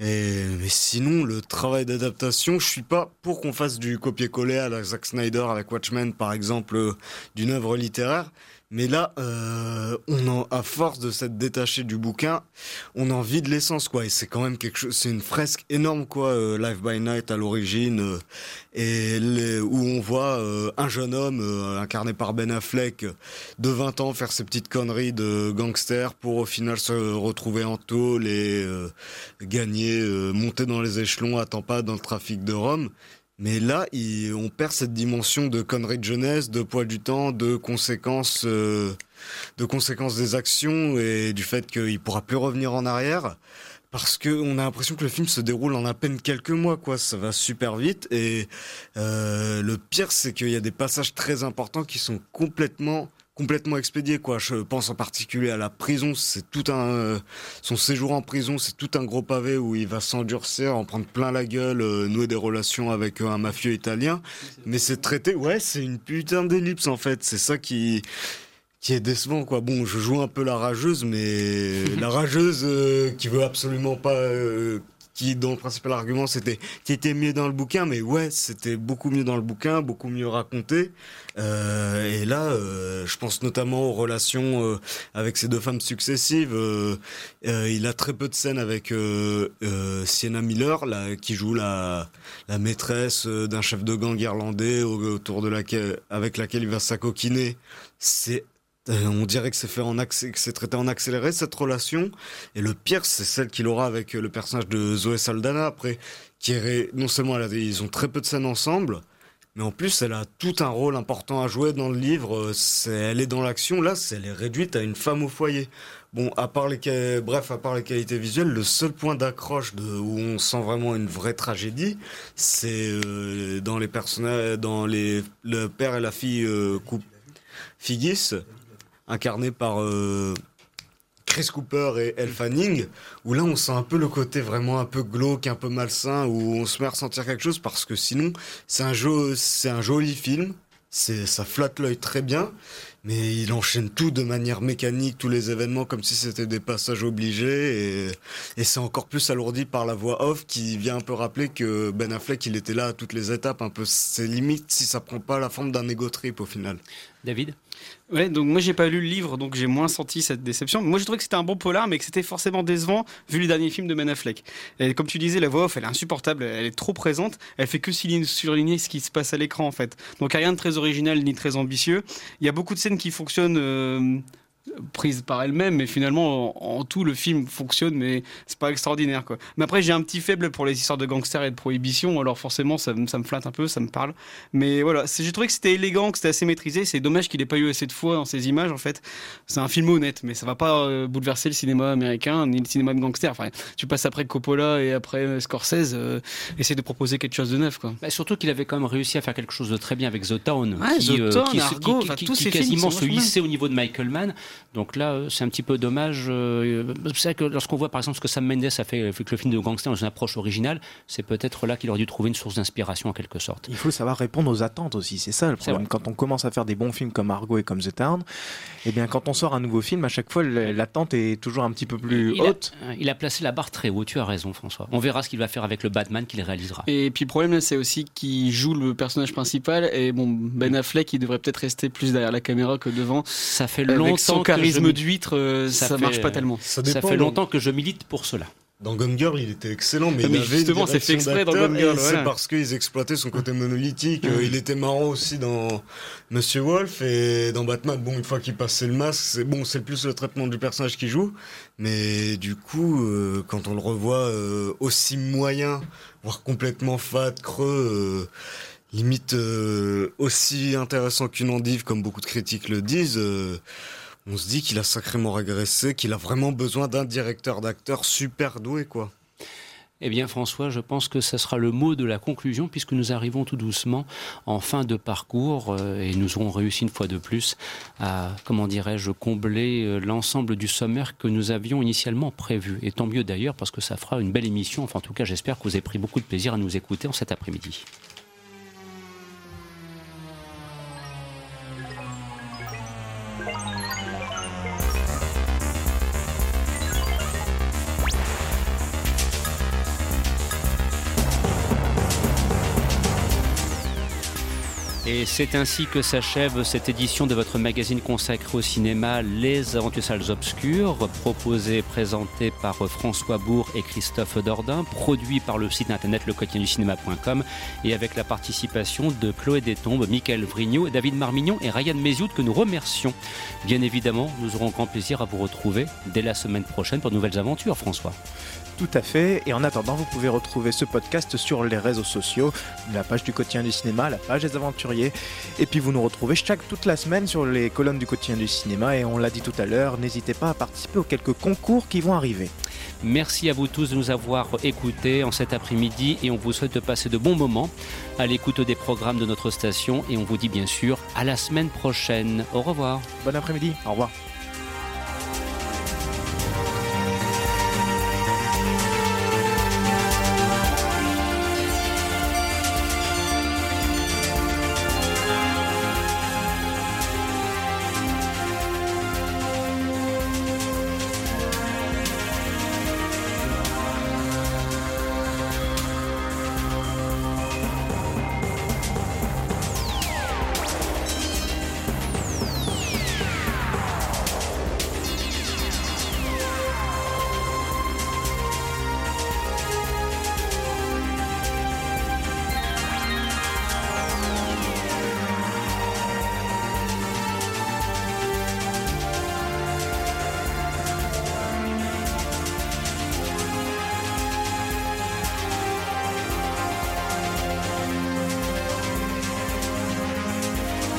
Et, mais sinon, le travail d'adaptation, je suis pas pour qu'on fasse du copier-coller à la Zack Snyder avec Watchmen, par exemple, d'une œuvre littéraire. Mais là, euh, à force de s'être détaché du bouquin, on en vide l'essence, quoi. Et c'est quand même quelque chose, c'est une fresque énorme, quoi. euh, Live by Night à l'origine, euh, et où on voit un jeune homme incarné par Ben Affleck de 20 ans faire ses petites conneries de gangster pour au final se retrouver en tôle et gagner, monter dans les échelons à Tampa dans le trafic de Rome. Mais là, on perd cette dimension de conneries de jeunesse, de poids du temps, de conséquences, euh, de conséquences des actions et du fait qu'il pourra plus revenir en arrière. Parce que on a l'impression que le film se déroule en à peine quelques mois, quoi. Ça va super vite et euh, le pire, c'est qu'il y a des passages très importants qui sont complètement complètement expédiés quoi. Je pense en particulier à la prison. C'est tout un euh, son séjour en prison c'est tout un gros pavé où il va s'endurcir en prendre plein la gueule euh, nouer des relations avec euh, un mafieux italien. Mais c'est traité ouais c'est une putain d'ellipse en fait. C'est ça qui qui est décevant quoi. Bon, je joue un peu la rageuse, mais (laughs) la rageuse qui veut absolument pas, qui dont le principal argument c'était qui était mieux dans le bouquin, mais ouais, c'était beaucoup mieux dans le bouquin, beaucoup mieux raconté. Euh, et là, euh, je pense notamment aux relations euh, avec ces deux femmes successives. Euh, euh, il a très peu de scènes avec euh, Sienna Miller, là, qui joue la la maîtresse d'un chef de gang irlandais au- autour de laquelle avec laquelle il va s'acoquiner. C'est on dirait que c'est fait en accé- que c'est traité en accéléré cette relation. Et le pire c'est celle qu'il aura avec euh, le personnage de Zoé Saldana après qui est non seulement ils ont très peu de scènes ensemble mais en plus elle a tout un rôle important à jouer dans le livre Euh, elle est dans l'action là c'est elle est réduite à une femme au foyer. Bon à part les bref à part les qualités visuelles le seul point d'accroche où on sent vraiment une vraie tragédie c'est euh, dans les personnages dans les le père et la fille euh, coup- Figgis, incarné par euh, Chris Cooper et Elle Fanning, où là on sent un peu le côté vraiment un peu glauque, un peu malsain, où on se met à ressentir quelque chose parce que sinon c'est un joli film, ça flatte l'œil très bien, mais il enchaîne tout de manière mécanique, tous les événements comme si c'était des passages obligés et, c'est encore plus alourdi par la voix off qui vient un peu rappeler que Ben Affleck il était là à toutes les étapes, un peu c'est limite si ça prend pas la forme d'un ego trip au final. David? Ouais, donc moi j'ai pas lu le livre, donc j'ai moins senti cette déception. Moi j'ai trouvé que c'était un bon polar, mais que c'était forcément décevant vu le dernier film de Ben. Et comme tu disais, la voix off elle est insupportable, elle est trop présente, elle fait que surligner ce qui se passe à l'écran en fait. Donc rien de très original ni très ambitieux. Il y a beaucoup de scènes qui fonctionnent. euh, prises par elles-mêmes mais finalement en, en tout le film fonctionne mais c'est pas extraordinaire quoi. Mais après j'ai un petit faible pour les histoires de gangsters et de prohibition alors forcément ça, me- ça me flatte un peu ça me parle. Mais voilà j'ai trouvé que c'était élégant que c'était assez maîtrisé c'est dommage qu'il ait pas eu assez de fois dans ces images en fait. C'est un film honnête mais ça va pas euh, bouleverser le cinéma américain ni le cinéma de gangsters. Enfin tu passes après Coppola et après euh, Scorsese euh, essaie de proposer quelque chose de neuf quoi. Bah, surtout qu'il avait quand même réussi à faire quelque chose de très bien avec The Town, Ouais, qui, The Town, qui, Argo, qui- enfin, tous qui ces quasiment se hissait au niveau de Michael Mann. Donc là, euh, c'est un petit peu dommage. euh, C'est vrai que lorsqu'on voit par exemple ce que Sam Mendes a fait avec le film de gangster dans une approche originale, c'est peut-être là qu'il aurait dû trouver une source d'inspiration en quelque sorte. Il faut savoir répondre aux attentes aussi, c'est ça le problème. Quand on commence à faire des bons films comme Argo et comme The Town, eh bien quand on sort un nouveau film, à chaque fois l'attente est toujours un petit peu plus il, haute. euh, il a placé la barre très haut, tu as raison François. On verra ce qu'il va faire avec le Batman qu'il réalisera. Et puis le problème c'est aussi qu'il joue le personnage principal et bon Ben Affleck, il devrait peut-être rester plus derrière la caméra que devant. Ça fait longtemps que je charisme mi- d'huître, euh, ça, fait- marche pas tellement. Ça, fait longtemps que je milite pour cela. Dans Gone Girl, il était excellent, mais, mais il avait justement, c'est fait exprès dans Gone Girl, voilà. C'est parce qu'ils exploitaient son côté monolithique. Mm. Euh, il était marrant aussi dans Monsieur Wolf et dans Batman. Bon, une fois qu'il passait le masque, c'est bon, c'est plus le traitement du personnage qui joue, mais du coup, euh, quand on le revoit euh, aussi moyen, voire complètement fade, creux. euh, limite euh, aussi intéressant qu'une endive, comme beaucoup de critiques le disent, euh, on se dit qu'il a sacrément régressé, qu'il a vraiment besoin d'un directeur d'acteur super doué, quoi. Eh bien, François, je pense que ce sera le mot de la conclusion, puisque nous arrivons tout doucement en fin de parcours euh, et nous aurons réussi une fois de plus à, comment dirais-je, combler euh, l'ensemble du sommaire que nous avions initialement prévu. Et tant mieux d'ailleurs, parce que ça fera une belle émission. Enfin, en tout cas, j'espère que vous avez pris beaucoup de plaisir à nous écouter en cet après-midi. Et c'est ainsi que s'achève cette édition de votre magazine consacré au cinéma Les Aventures Salles Obscures, proposé et présenté par François Bourg et Christophe Dordain, produit par le site internet lequotidienducinéma.com et avec la participation de Chloé Détombe, Michael Vrignot, David Marmignon et Ryan Mézioud que nous remercions. Bien évidemment, nous aurons grand plaisir à vous retrouver dès la semaine prochaine pour de nouvelles aventures, François. Tout à fait. Et en attendant, vous pouvez retrouver ce podcast sur les réseaux sociaux, la page du quotidien du cinéma, la page des aventuriers. Et puis vous nous retrouvez chaque toute la semaine sur les colonnes du quotidien du cinéma. Et on l'a dit tout à l'heure, n'hésitez pas à participer aux quelques concours qui vont arriver. Merci à vous tous de nous avoir écoutés en cet après-midi et on vous souhaite de passer de bons moments à l'écoute des programmes de notre station et on vous dit bien sûr à la semaine prochaine. Au revoir. Bon après-midi. Au revoir.